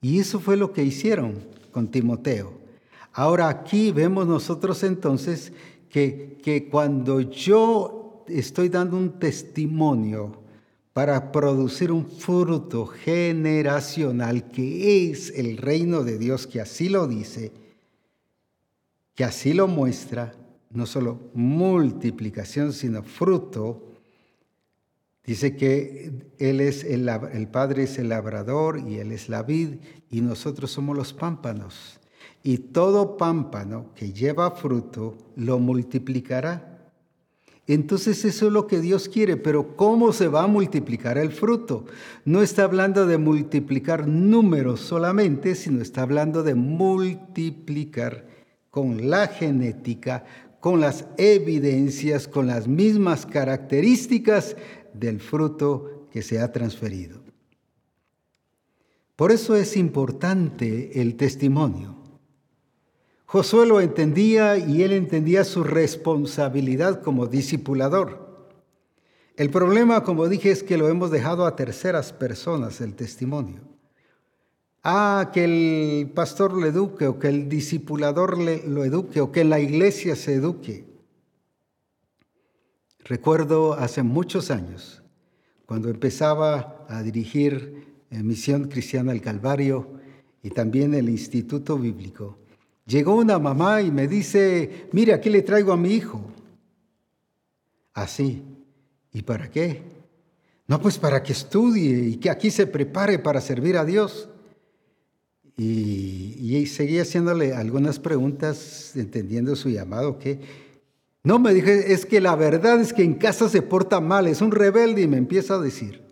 Y eso fue lo que hicieron con Timoteo. Ahora aquí vemos nosotros entonces que, que cuando yo estoy dando un testimonio para producir un fruto generacional que es el reino de Dios, que así lo dice, que así lo muestra, no solo multiplicación, sino fruto, Dice que Él es el, el, Padre es el labrador y Él es la vid y nosotros somos los pámpanos. Y todo pámpano que lleva fruto lo multiplicará. Entonces eso es lo que Dios quiere, pero ¿cómo se va a multiplicar el fruto? No está hablando de multiplicar números solamente, sino está hablando de multiplicar con la genética, con las evidencias, con las mismas características del fruto que se ha transferido. Por eso es importante el testimonio. Josué lo entendía y él entendía su responsabilidad como discipulador. El problema, como dije, es que lo hemos dejado a terceras personas el testimonio. Ah, que el pastor lo eduque o que el discipulador lo eduque o que la iglesia se eduque. Recuerdo hace muchos años, cuando empezaba a dirigir Misión Cristiana al Calvario y también el Instituto Bíblico, llegó una mamá y me dice, mire, aquí le traigo a mi hijo. Así. ¿Y para qué? No, pues para que estudie y que aquí se prepare para servir a Dios. Y, y seguí haciéndole algunas preguntas, entendiendo su llamado, que no, me dije, es que la verdad es que en casa se porta mal, es un rebelde y me empieza a decir,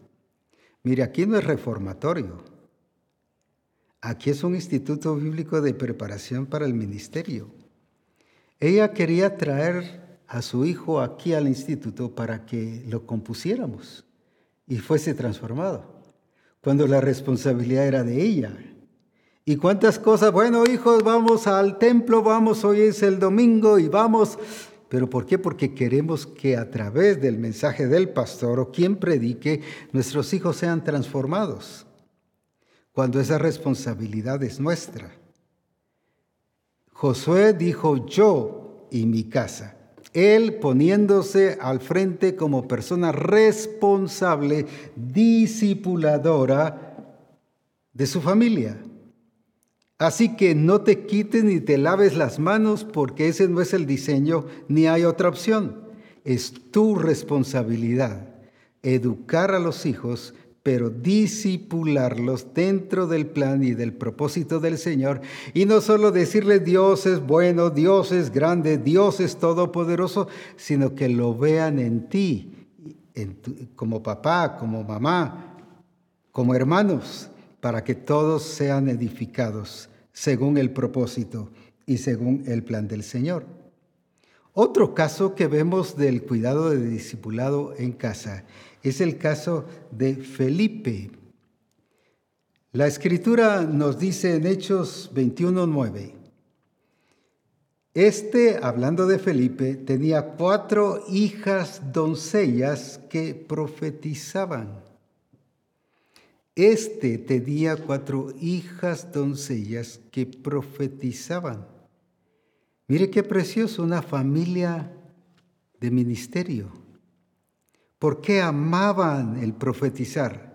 mire, aquí no es reformatorio, aquí es un instituto bíblico de preparación para el ministerio. Ella quería traer a su hijo aquí al instituto para que lo compusiéramos y fuese transformado, cuando la responsabilidad era de ella. ¿Y cuántas cosas? Bueno, hijos, vamos al templo, vamos, hoy es el domingo y vamos ¿Pero por qué? Porque queremos que a través del mensaje del pastor o quien predique, nuestros hijos sean transformados, cuando esa responsabilidad es nuestra. Josué dijo yo y mi casa, él poniéndose al frente como persona responsable, discipuladora de su familia. Así que no te quites ni te laves las manos porque ese no es el diseño ni hay otra opción. Es tu responsabilidad educar a los hijos, pero disipularlos dentro del plan y del propósito del Señor. Y no solo decirle Dios es bueno, Dios es grande, Dios es todopoderoso, sino que lo vean en ti como papá, como mamá, como hermanos, para que todos sean edificados según el propósito y según el plan del Señor. Otro caso que vemos del cuidado de discipulado en casa es el caso de Felipe. La escritura nos dice en Hechos 21:9, este, hablando de Felipe, tenía cuatro hijas doncellas que profetizaban. Este tenía cuatro hijas doncellas que profetizaban. Mire qué precioso, una familia de ministerio. ¿Por qué amaban el profetizar?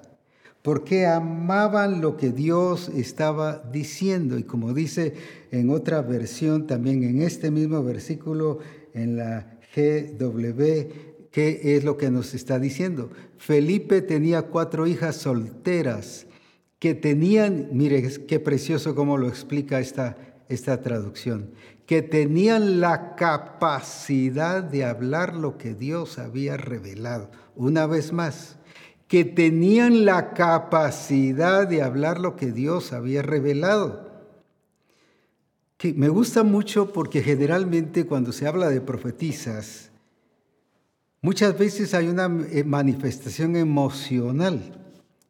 porque amaban lo que Dios estaba diciendo. Y como dice en otra versión, también en este mismo versículo, en la GW, ¿qué es lo que nos está diciendo? Felipe tenía cuatro hijas solteras que tenían, mire qué precioso como lo explica esta, esta traducción, que tenían la capacidad de hablar lo que Dios había revelado. Una vez más, que tenían la capacidad de hablar lo que Dios había revelado. Que me gusta mucho porque generalmente cuando se habla de profetizas, muchas veces hay una eh, manifestación emocional.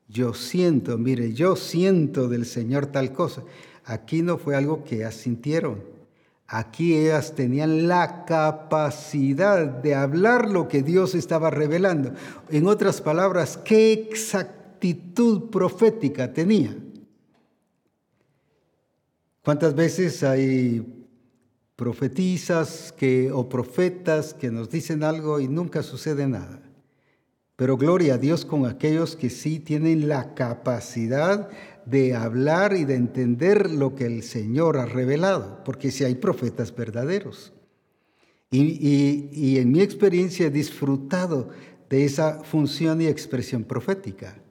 Yo siento, mire, yo siento del Señor tal cosa. Aquí no fue algo que asintieron Aquí ellas tenían la capacidad de hablar lo que Dios estaba revelando. En otras palabras, qué exactitud profética tenía. ¿Cuántas veces hay profetizas que, o profetas que nos dicen algo y nunca sucede nada? Pero gloria a Dios con aquellos que sí tienen la capacidad de hablar y de entender lo que el Señor ha revelado, porque si hay profetas verdaderos. Y, en mi experiencia he disfrutado de esa función y expresión profética.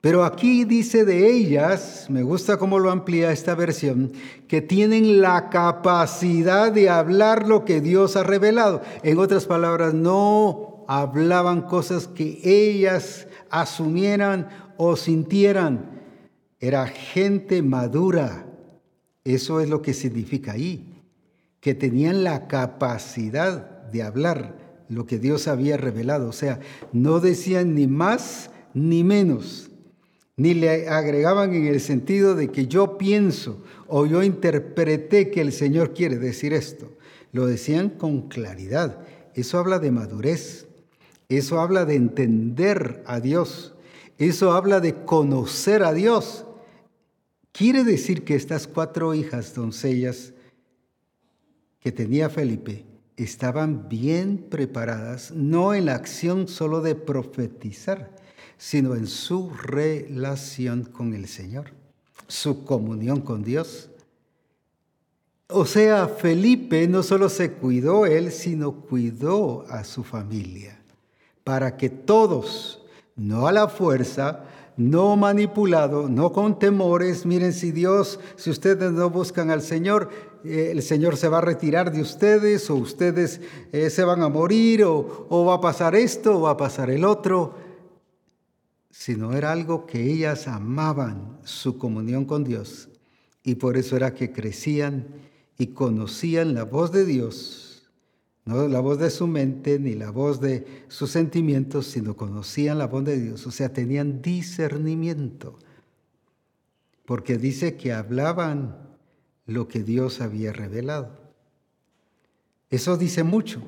Pero aquí dice de ellas, me gusta cómo lo amplía esta versión, que tienen la capacidad de hablar lo que Dios ha revelado. En otras palabras, no hablaban cosas que ellas asumieran o sintieran, era gente madura. Eso es lo que significa ahí, que tenían la capacidad de hablar lo que Dios había revelado. O sea, no decían ni más ni menos, ni le agregaban en el sentido de que yo pienso o yo interpreté que el Señor quiere decir esto. Lo decían con claridad. Eso habla de madurez. Eso habla de entender a Dios. Eso habla de conocer a Dios. Quiere decir que estas cuatro hijas doncellas que tenía Felipe estaban bien preparadas, no en la acción solo de profetizar, sino en su relación con el Señor, su comunión con Dios. O sea, Felipe no solo se cuidó él, sino cuidó a su familia, para que todos, no a la fuerza, no manipulado, no con temores. Miren, si Dios, si ustedes no buscan al Señor, eh, el Señor se va a retirar de ustedes o ustedes eh, se van a morir o, o va a pasar esto o va a pasar el otro. Sino era algo que ellas amaban, su comunión con Dios. Y por eso era que crecían y conocían la voz de Dios no la voz de su mente ni la voz de sus sentimientos, sino conocían la voz de Dios, o sea, tenían discernimiento, porque dice que hablaban lo que Dios había revelado. Eso dice mucho.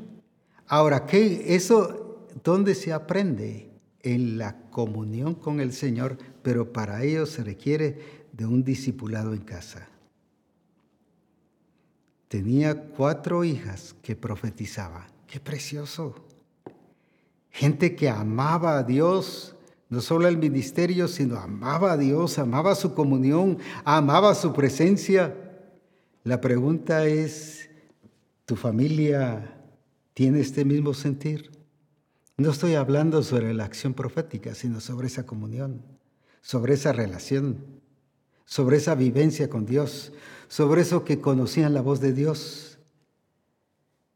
Ahora, ¿qué, ¿eso dónde se aprende? En la comunión con el Señor, pero para ello se requiere de un discipulado en casa tenía cuatro hijas que profetizaban. ¡Qué precioso! Gente que amaba a Dios, no solo el ministerio, sino amaba a Dios, amaba su comunión, amaba su presencia. La pregunta es, ¿tu familia tiene este mismo sentir? No estoy hablando sobre la acción profética, sino sobre esa comunión, sobre esa relación, sobre esa vivencia con Dios, sobre eso que conocían la voz de Dios.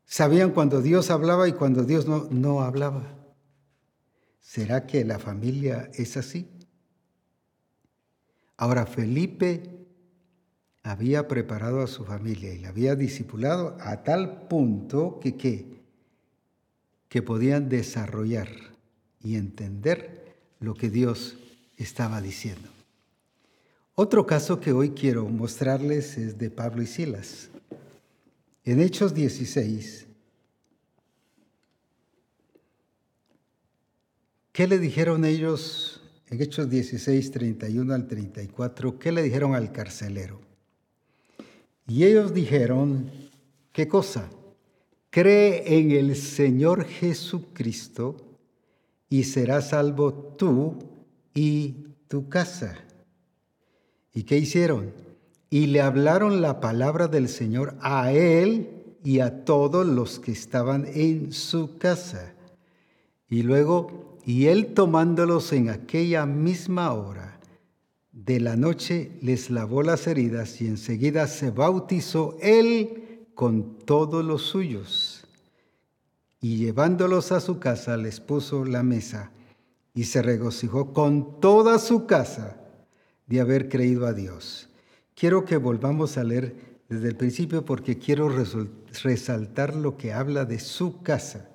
Sabían cuando Dios hablaba y cuando Dios no, no hablaba. ¿Será que la familia es así? Ahora, Felipe había preparado a su familia y la había discipulado a tal punto que, que podían desarrollar y entender lo que Dios estaba diciendo. Otro caso que hoy quiero mostrarles es de Pablo y Silas. En Hechos 16, ¿qué le dijeron ellos en Hechos 16, 31 al 34? ¿Qué le dijeron al carcelero? Y ellos dijeron, ¿qué cosa? Cree en el Señor Jesucristo y serás salvo tú y tu casa. ¿Y qué hicieron? Y le hablaron la palabra del Señor a él y a todos los que estaban en su casa. Y luego, y él tomándolos en aquella misma hora de la noche, les lavó las heridas y enseguida se bautizó él con todos los suyos. Y llevándolos a su casa, les puso la mesa y se regocijó con toda su casa de haber creído a Dios. Quiero que volvamos a leer desde el principio porque quiero resaltar lo que habla de su casa.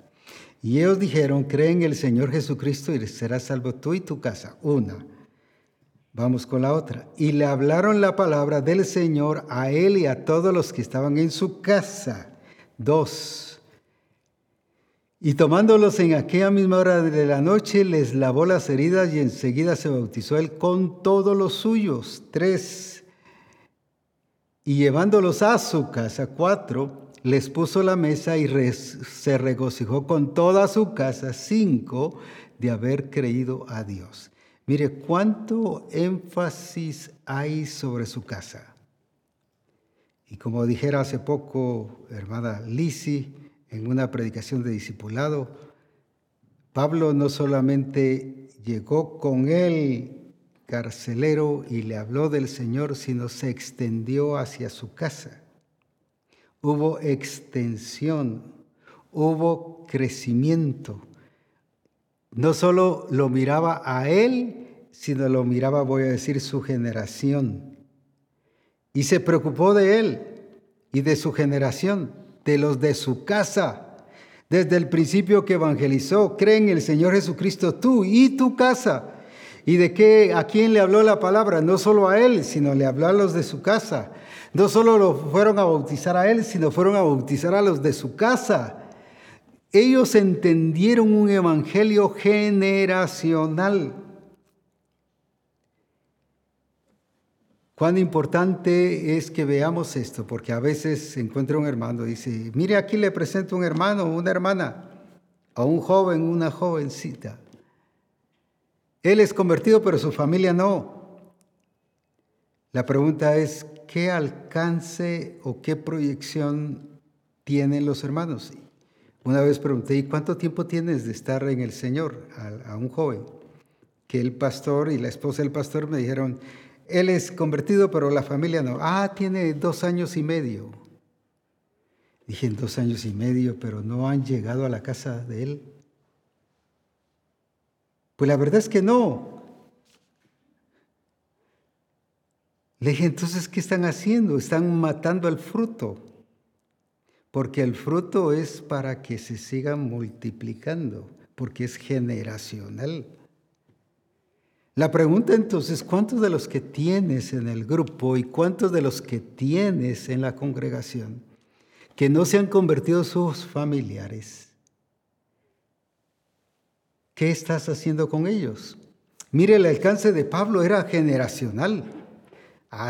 Y ellos dijeron, cree en el Señor Jesucristo y serás salvo tú y tu casa. Una. Vamos con la otra. Y le hablaron la palabra del Señor a él y a todos los que estaban en su casa. Dos. Y tomándolos en aquella misma hora de la noche, les lavó las heridas y enseguida se bautizó él con todos los suyos. Tres. Y llevándolos a su casa, cuatro, les puso la mesa y se regocijó con toda su casa, cinco, de haber creído a Dios. Mire cuánto énfasis hay sobre su casa. Y como dijera hace poco hermana Lisi, en una predicación de discipulado, Pablo no solamente llegó con el carcelero y le habló del Señor, sino se extendió hacia su casa. Hubo extensión, hubo crecimiento. No solo lo miraba a él, sino lo miraba, voy a decir, su generación. Y se preocupó de él y de su generación de los de su casa. Desde el principio que evangelizó, cree en el Señor Jesucristo tú y tu casa. ¿Y de qué? ¿A quién le habló la palabra? No solo a él, sino le habló a los de su casa. No solo lo fueron a bautizar a él, sino fueron a bautizar a los de su casa. Ellos entendieron un evangelio generacional. Cuán importante es que veamos esto, porque a veces se encuentra un hermano y dice, mire aquí le presento un hermano una hermana, a un joven, una jovencita. Él es convertido, pero su familia no. La pregunta es, ¿qué alcance o qué proyección tienen los hermanos? Una vez pregunté, ¿y cuánto tiempo tienes de estar en el Señor a, a un joven? Que el pastor y la esposa del pastor me dijeron, él es convertido, pero la familia no. Ah, tiene dos años y medio. Dije, en dos años y medio, pero no han llegado a la casa de él. Pues la verdad es que no. Le dije, entonces, ¿qué están haciendo? Están matando al fruto. Porque el fruto es para que se siga multiplicando, porque es generacional. La pregunta entonces, ¿cuántos de los que tienes en el grupo y cuántos de los que tienes en la congregación que no se han convertido sus familiares? ¿Qué estás haciendo con ellos? Mire, el alcance de Pablo era generacional.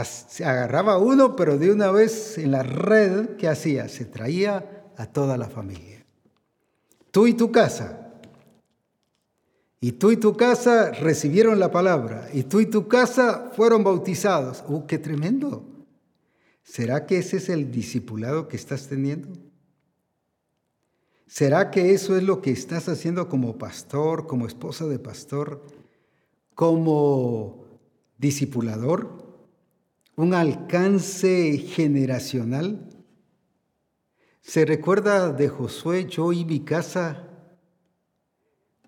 Se agarraba uno, pero de una vez en la red, ¿qué hacía? Se traía a toda la familia. Tú y tu casa, y tú y tu casa recibieron la palabra. Y tú y tu casa fueron bautizados. ¡Uh, qué tremendo! ¿Será que ese es el discipulado que estás teniendo? ¿Será que eso es lo que estás haciendo como pastor, como esposa de pastor, como discipulador? ¿Un alcance generacional? ¿Se recuerda de Josué, yo y mi casa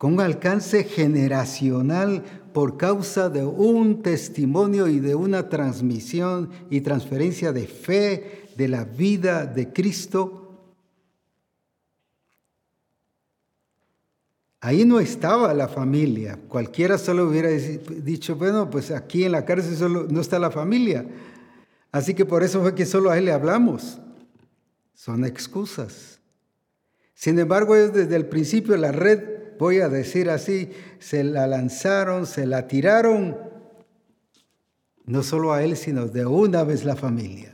con un alcance generacional por causa de un testimonio y de una transmisión y transferencia de fe de la vida de Cristo. Ahí no estaba la familia. Cualquiera solo hubiera dicho, bueno, pues aquí en la cárcel solo no está la familia. Así que por eso fue que solo a él le hablamos. Son excusas. Sin embargo, desde el principio la red voy a decir así, se la lanzaron, se la tiraron, no solo a él, sino de una vez la familia.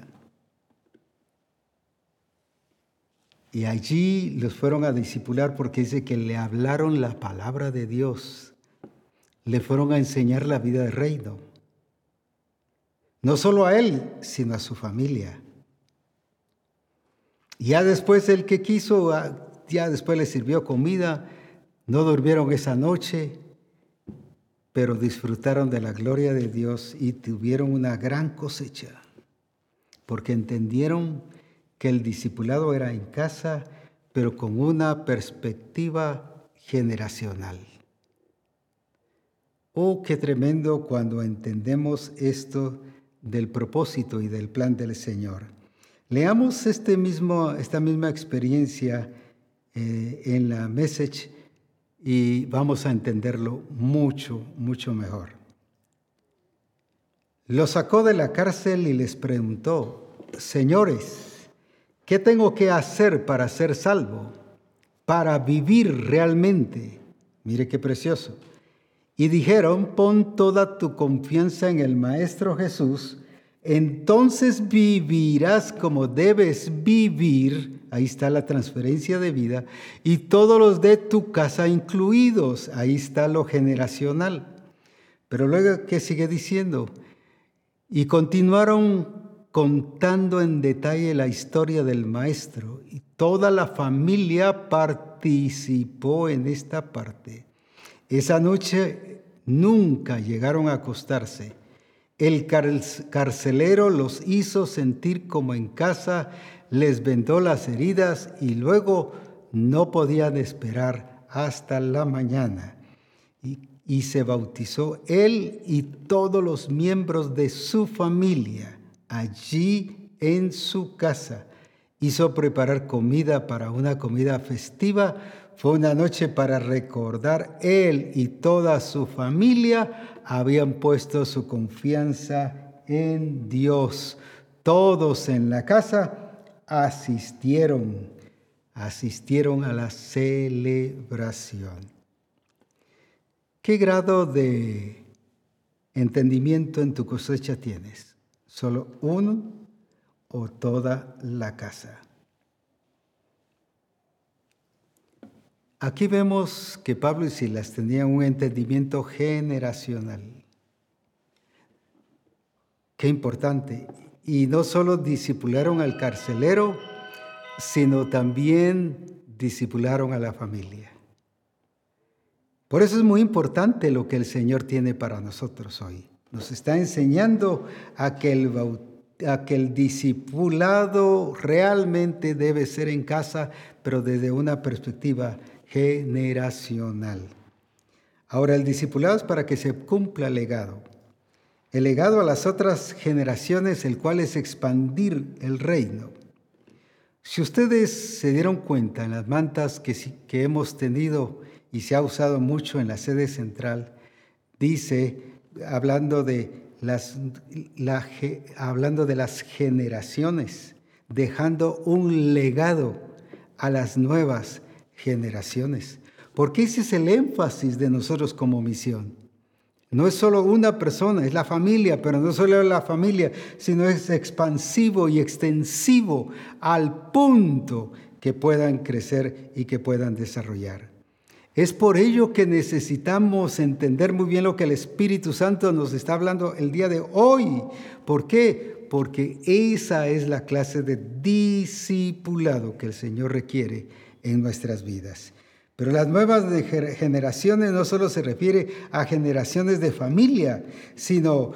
Y allí los fueron a discipular porque dice que le hablaron la palabra de Dios, le fueron a enseñar la vida del reino. No solo a él, sino a su familia. Ya después el que quiso, ah, ya después le sirvió comida, no durmieron esa noche, pero disfrutaron de la gloria de Dios y tuvieron una gran cosecha, porque entendieron que el discipulado era en casa, pero con una perspectiva generacional. Oh, qué tremendo cuando entendemos esto del propósito y del plan del Señor. Leamos este mismo, esta misma experiencia eh, en la message y vamos a entenderlo mucho, mucho mejor. Lo sacó de la cárcel y les preguntó, señores, ¿qué tengo que hacer para ser salvo? Para vivir realmente. Mire qué precioso. Y dijeron, pon toda tu confianza en el Maestro Jesús, entonces vivirás como debes vivir ahí está la transferencia de vida, y todos los de tu casa incluidos, ahí está lo generacional. Pero luego, ¿qué sigue diciendo? Y continuaron contando en detalle la historia del maestro, y toda la familia participó en esta parte. Esa noche nunca llegaron a acostarse. El carcelero los hizo sentir como en casa les vendó las heridas y luego no podían esperar hasta la mañana. Y, y, se bautizó él y todos los miembros de su familia allí en su casa. Hizo preparar comida para una comida festiva. Fue una noche para recordar él y toda su familia habían puesto su confianza en Dios. Todos en la casa asistieron, asistieron a la celebración. ¿Qué grado de entendimiento en tu cosecha tienes? ¿Solo uno o toda la casa? Aquí vemos que Pablo y Silas tenían un entendimiento generacional. Qué importante y no solo disipularon al carcelero, sino también disipularon a la familia. Por eso es muy importante lo que el Señor tiene para nosotros hoy. Nos está enseñando a que el, a que el discipulado realmente debe ser en casa, pero desde una perspectiva generacional. Ahora, el discipulado es para que se cumpla el legado. El legado a las otras generaciones, el cual es expandir el reino. Si ustedes se dieron cuenta en las mantas que, que hemos tenido y se ha usado mucho en la sede central, dice, hablando de las, hablando de las generaciones, dejando un legado a las nuevas generaciones. Porque ese es el énfasis de nosotros como misión. No es solo una persona, es la familia, pero no solo la familia, sino es expansivo y extensivo al punto que puedan crecer y que puedan desarrollar. Es por ello que necesitamos entender muy bien lo que el Espíritu Santo nos está hablando el día de hoy. ¿Por qué? Porque esa es la clase de discipulado que el Señor requiere en nuestras vidas. Pero las nuevas generaciones no solo se refiere a generaciones de familia, sino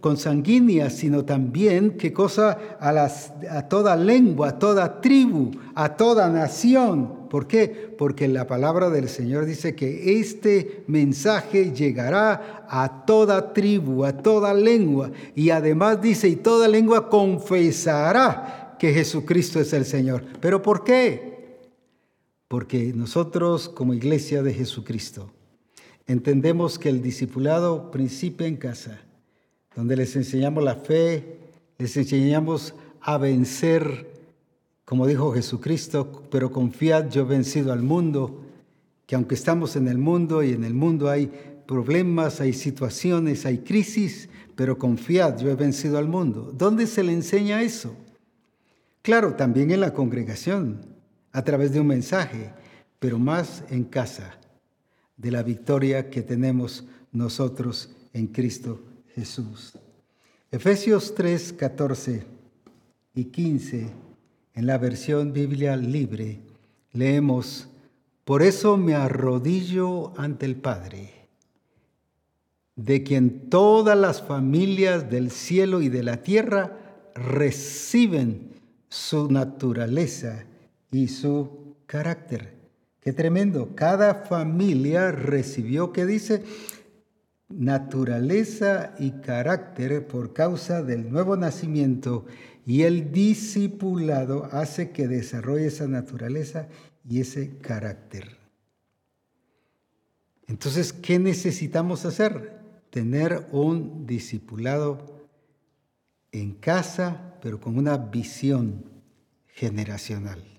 consanguínea, sino también, ¿qué cosa? A, las, a toda lengua, a toda tribu, a toda nación. ¿Por qué? Porque la palabra del Señor dice que este mensaje llegará a toda tribu, a toda lengua. Y además dice, y toda lengua confesará que Jesucristo es el Señor. ¿Pero por qué? Porque nosotros como iglesia de Jesucristo entendemos que el discipulado principia en casa donde les enseñamos la fe, les enseñamos a vencer, como dijo Jesucristo, pero confiad, yo he vencido al mundo, que aunque estamos en el mundo y en el mundo hay problemas, hay situaciones, hay crisis, pero confiad, yo he vencido al mundo. ¿Dónde se le enseña eso? Claro, también en la congregación, a través de un mensaje, pero más en casa, de la victoria que tenemos nosotros en Cristo Jesús. Efesios 3, 14 y 15, en la versión Biblia libre, leemos, Por eso me arrodillo ante el Padre, de quien todas las familias del cielo y de la tierra reciben su naturaleza y su carácter. Qué tremendo. Cada familia recibió, ¿qué dice? naturaleza y carácter por causa del nuevo nacimiento y el discipulado hace que desarrolle esa naturaleza y ese carácter. Entonces, ¿qué necesitamos hacer? Tener un discipulado en casa, pero con una visión generacional.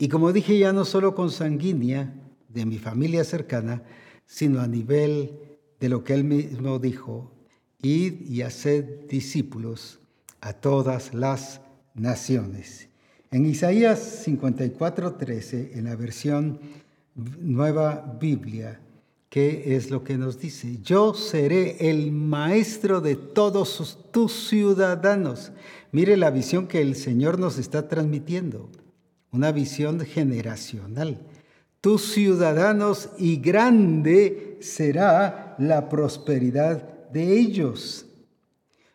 Y como dije ya, no solo con sanguínea de mi familia cercana, sino a nivel de lo que él mismo dijo, id y haced discípulos a todas las naciones. En Isaías 54:13, en la versión Nueva Biblia, ¿qué es lo que nos dice? Yo seré el maestro de todos tus ciudadanos. Mire la visión que el Señor nos está transmitiendo, una visión generacional tus ciudadanos y grande será la prosperidad de ellos.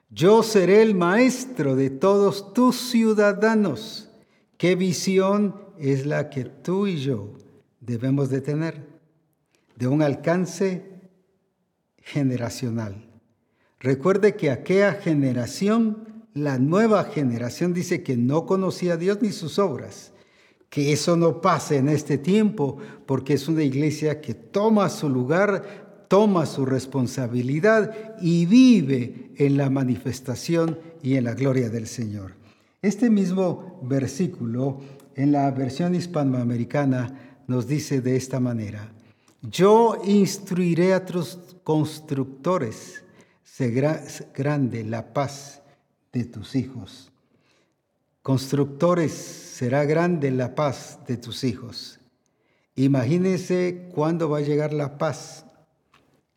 Yo seré el maestro de todos tus ciudadanos. ¿Qué visión es la que tú y yo debemos de tener? De un alcance generacional. Recuerde que aquella generación, la nueva generación, dice que no conocía a Dios ni sus obras que eso no pase en este tiempo, porque es una iglesia que toma su lugar, toma su responsabilidad y vive en la manifestación y en la gloria del Señor. Este mismo versículo en la versión hispanoamericana nos dice de esta manera, yo instruiré a tus constructores, será grande la paz de tus hijos. Constructores, será grande la paz de tus hijos. Imagínense cuándo va a llegar la paz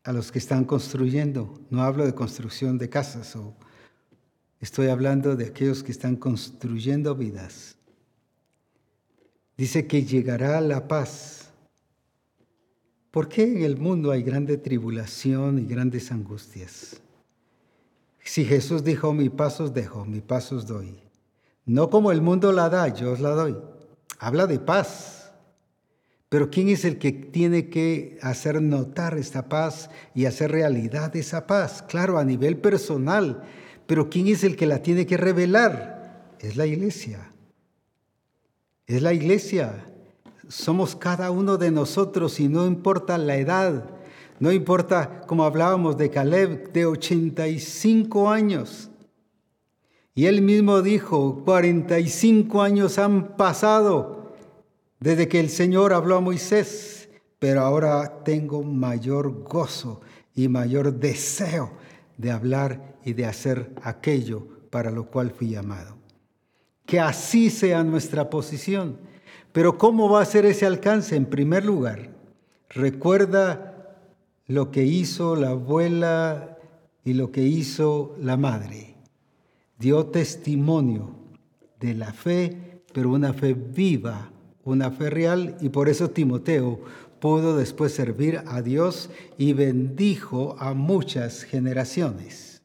a los que están construyendo. No hablo de construcción de casas, o estoy hablando de aquellos que están construyendo vidas. Dice que llegará la paz. ¿Por qué en el mundo hay grande tribulación y grandes angustias? Si Jesús dijo, mi pasos dejo, mi pasos doy. No como el mundo la da, yo os la doy. Habla de paz. Pero ¿quién es el que tiene que hacer notar esta paz y hacer realidad esa paz? Claro, a nivel personal. Pero ¿quién es el que la tiene que revelar? Es la iglesia. Es la iglesia. Somos cada uno de nosotros y no importa la edad. No importa, como hablábamos de Caleb, de 85 años. Y él mismo dijo, 45 años han pasado desde que el Señor habló a Moisés, pero ahora tengo mayor gozo y mayor deseo de hablar y de hacer aquello para lo cual fui llamado. Que así sea nuestra posición. Pero ¿cómo va a ser ese alcance? En primer lugar, recuerda lo que hizo la abuela y lo que hizo la madre dio testimonio de la fe, pero una fe viva, una fe real, y por eso Timoteo pudo después servir a Dios y bendijo a muchas generaciones.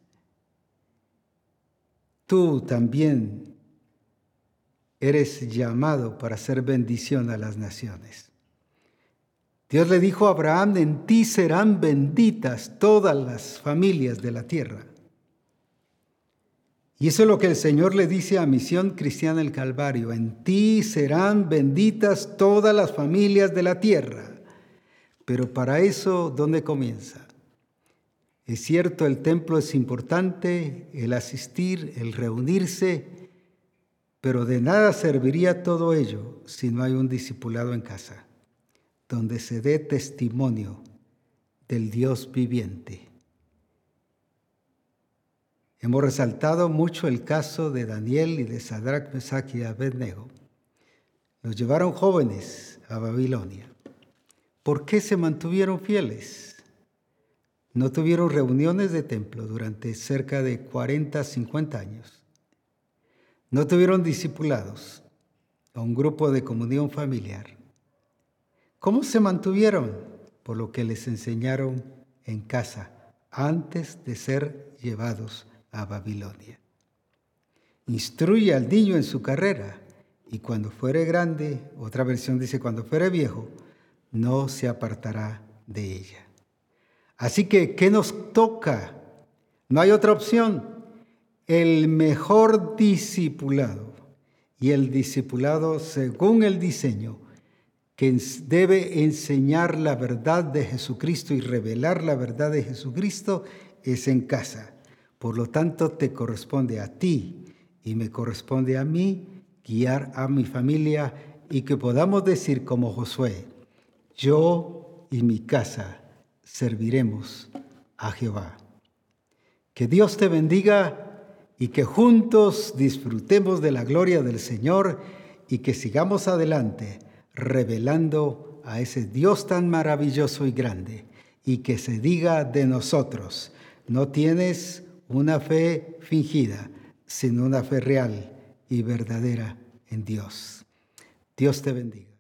tú también eres llamado para ser bendición a las naciones. Dios le dijo a Abraham, en ti serán benditas todas las familias de la tierra. Y eso es lo que el Señor le dice a Misión Cristiana del Calvario, en ti serán benditas todas las familias de la tierra. Pero para eso, ¿dónde comienza? Es cierto, el templo es importante, el asistir, el reunirse, pero de nada serviría todo ello si no hay un discipulado en casa, donde se dé testimonio del Dios viviente. Hemos resaltado mucho el caso de Daniel y de Sadrach, Mesach y Abednego. Los llevaron jóvenes a Babilonia. ¿Por qué se mantuvieron fieles? No tuvieron reuniones de templo durante cerca de 40, 50 años. No tuvieron discipulados a un grupo de comunión familiar. ¿Cómo se mantuvieron? Por lo que les enseñaron en casa antes de ser llevados a Babilonia. Instruye al niño en su carrera y cuando fuere grande, otra versión dice cuando fuere viejo, no se apartará de ella. Así que, ¿qué nos toca? No hay otra opción. El mejor discipulado y el discipulado según el diseño que debe enseñar la verdad de Jesucristo y revelar la verdad de Jesucristo es en casa. Por lo tanto, te corresponde a ti y me corresponde a mí guiar a mi familia y que podamos decir como Josué, yo y mi casa serviremos a Jehová. Que Dios te bendiga y que juntos disfrutemos de la gloria del Señor y que sigamos adelante revelando a ese Dios tan maravilloso y grande y que se diga de nosotros, no tienes una fe fingida, sino una fe real y verdadera en Dios. Dios te bendiga.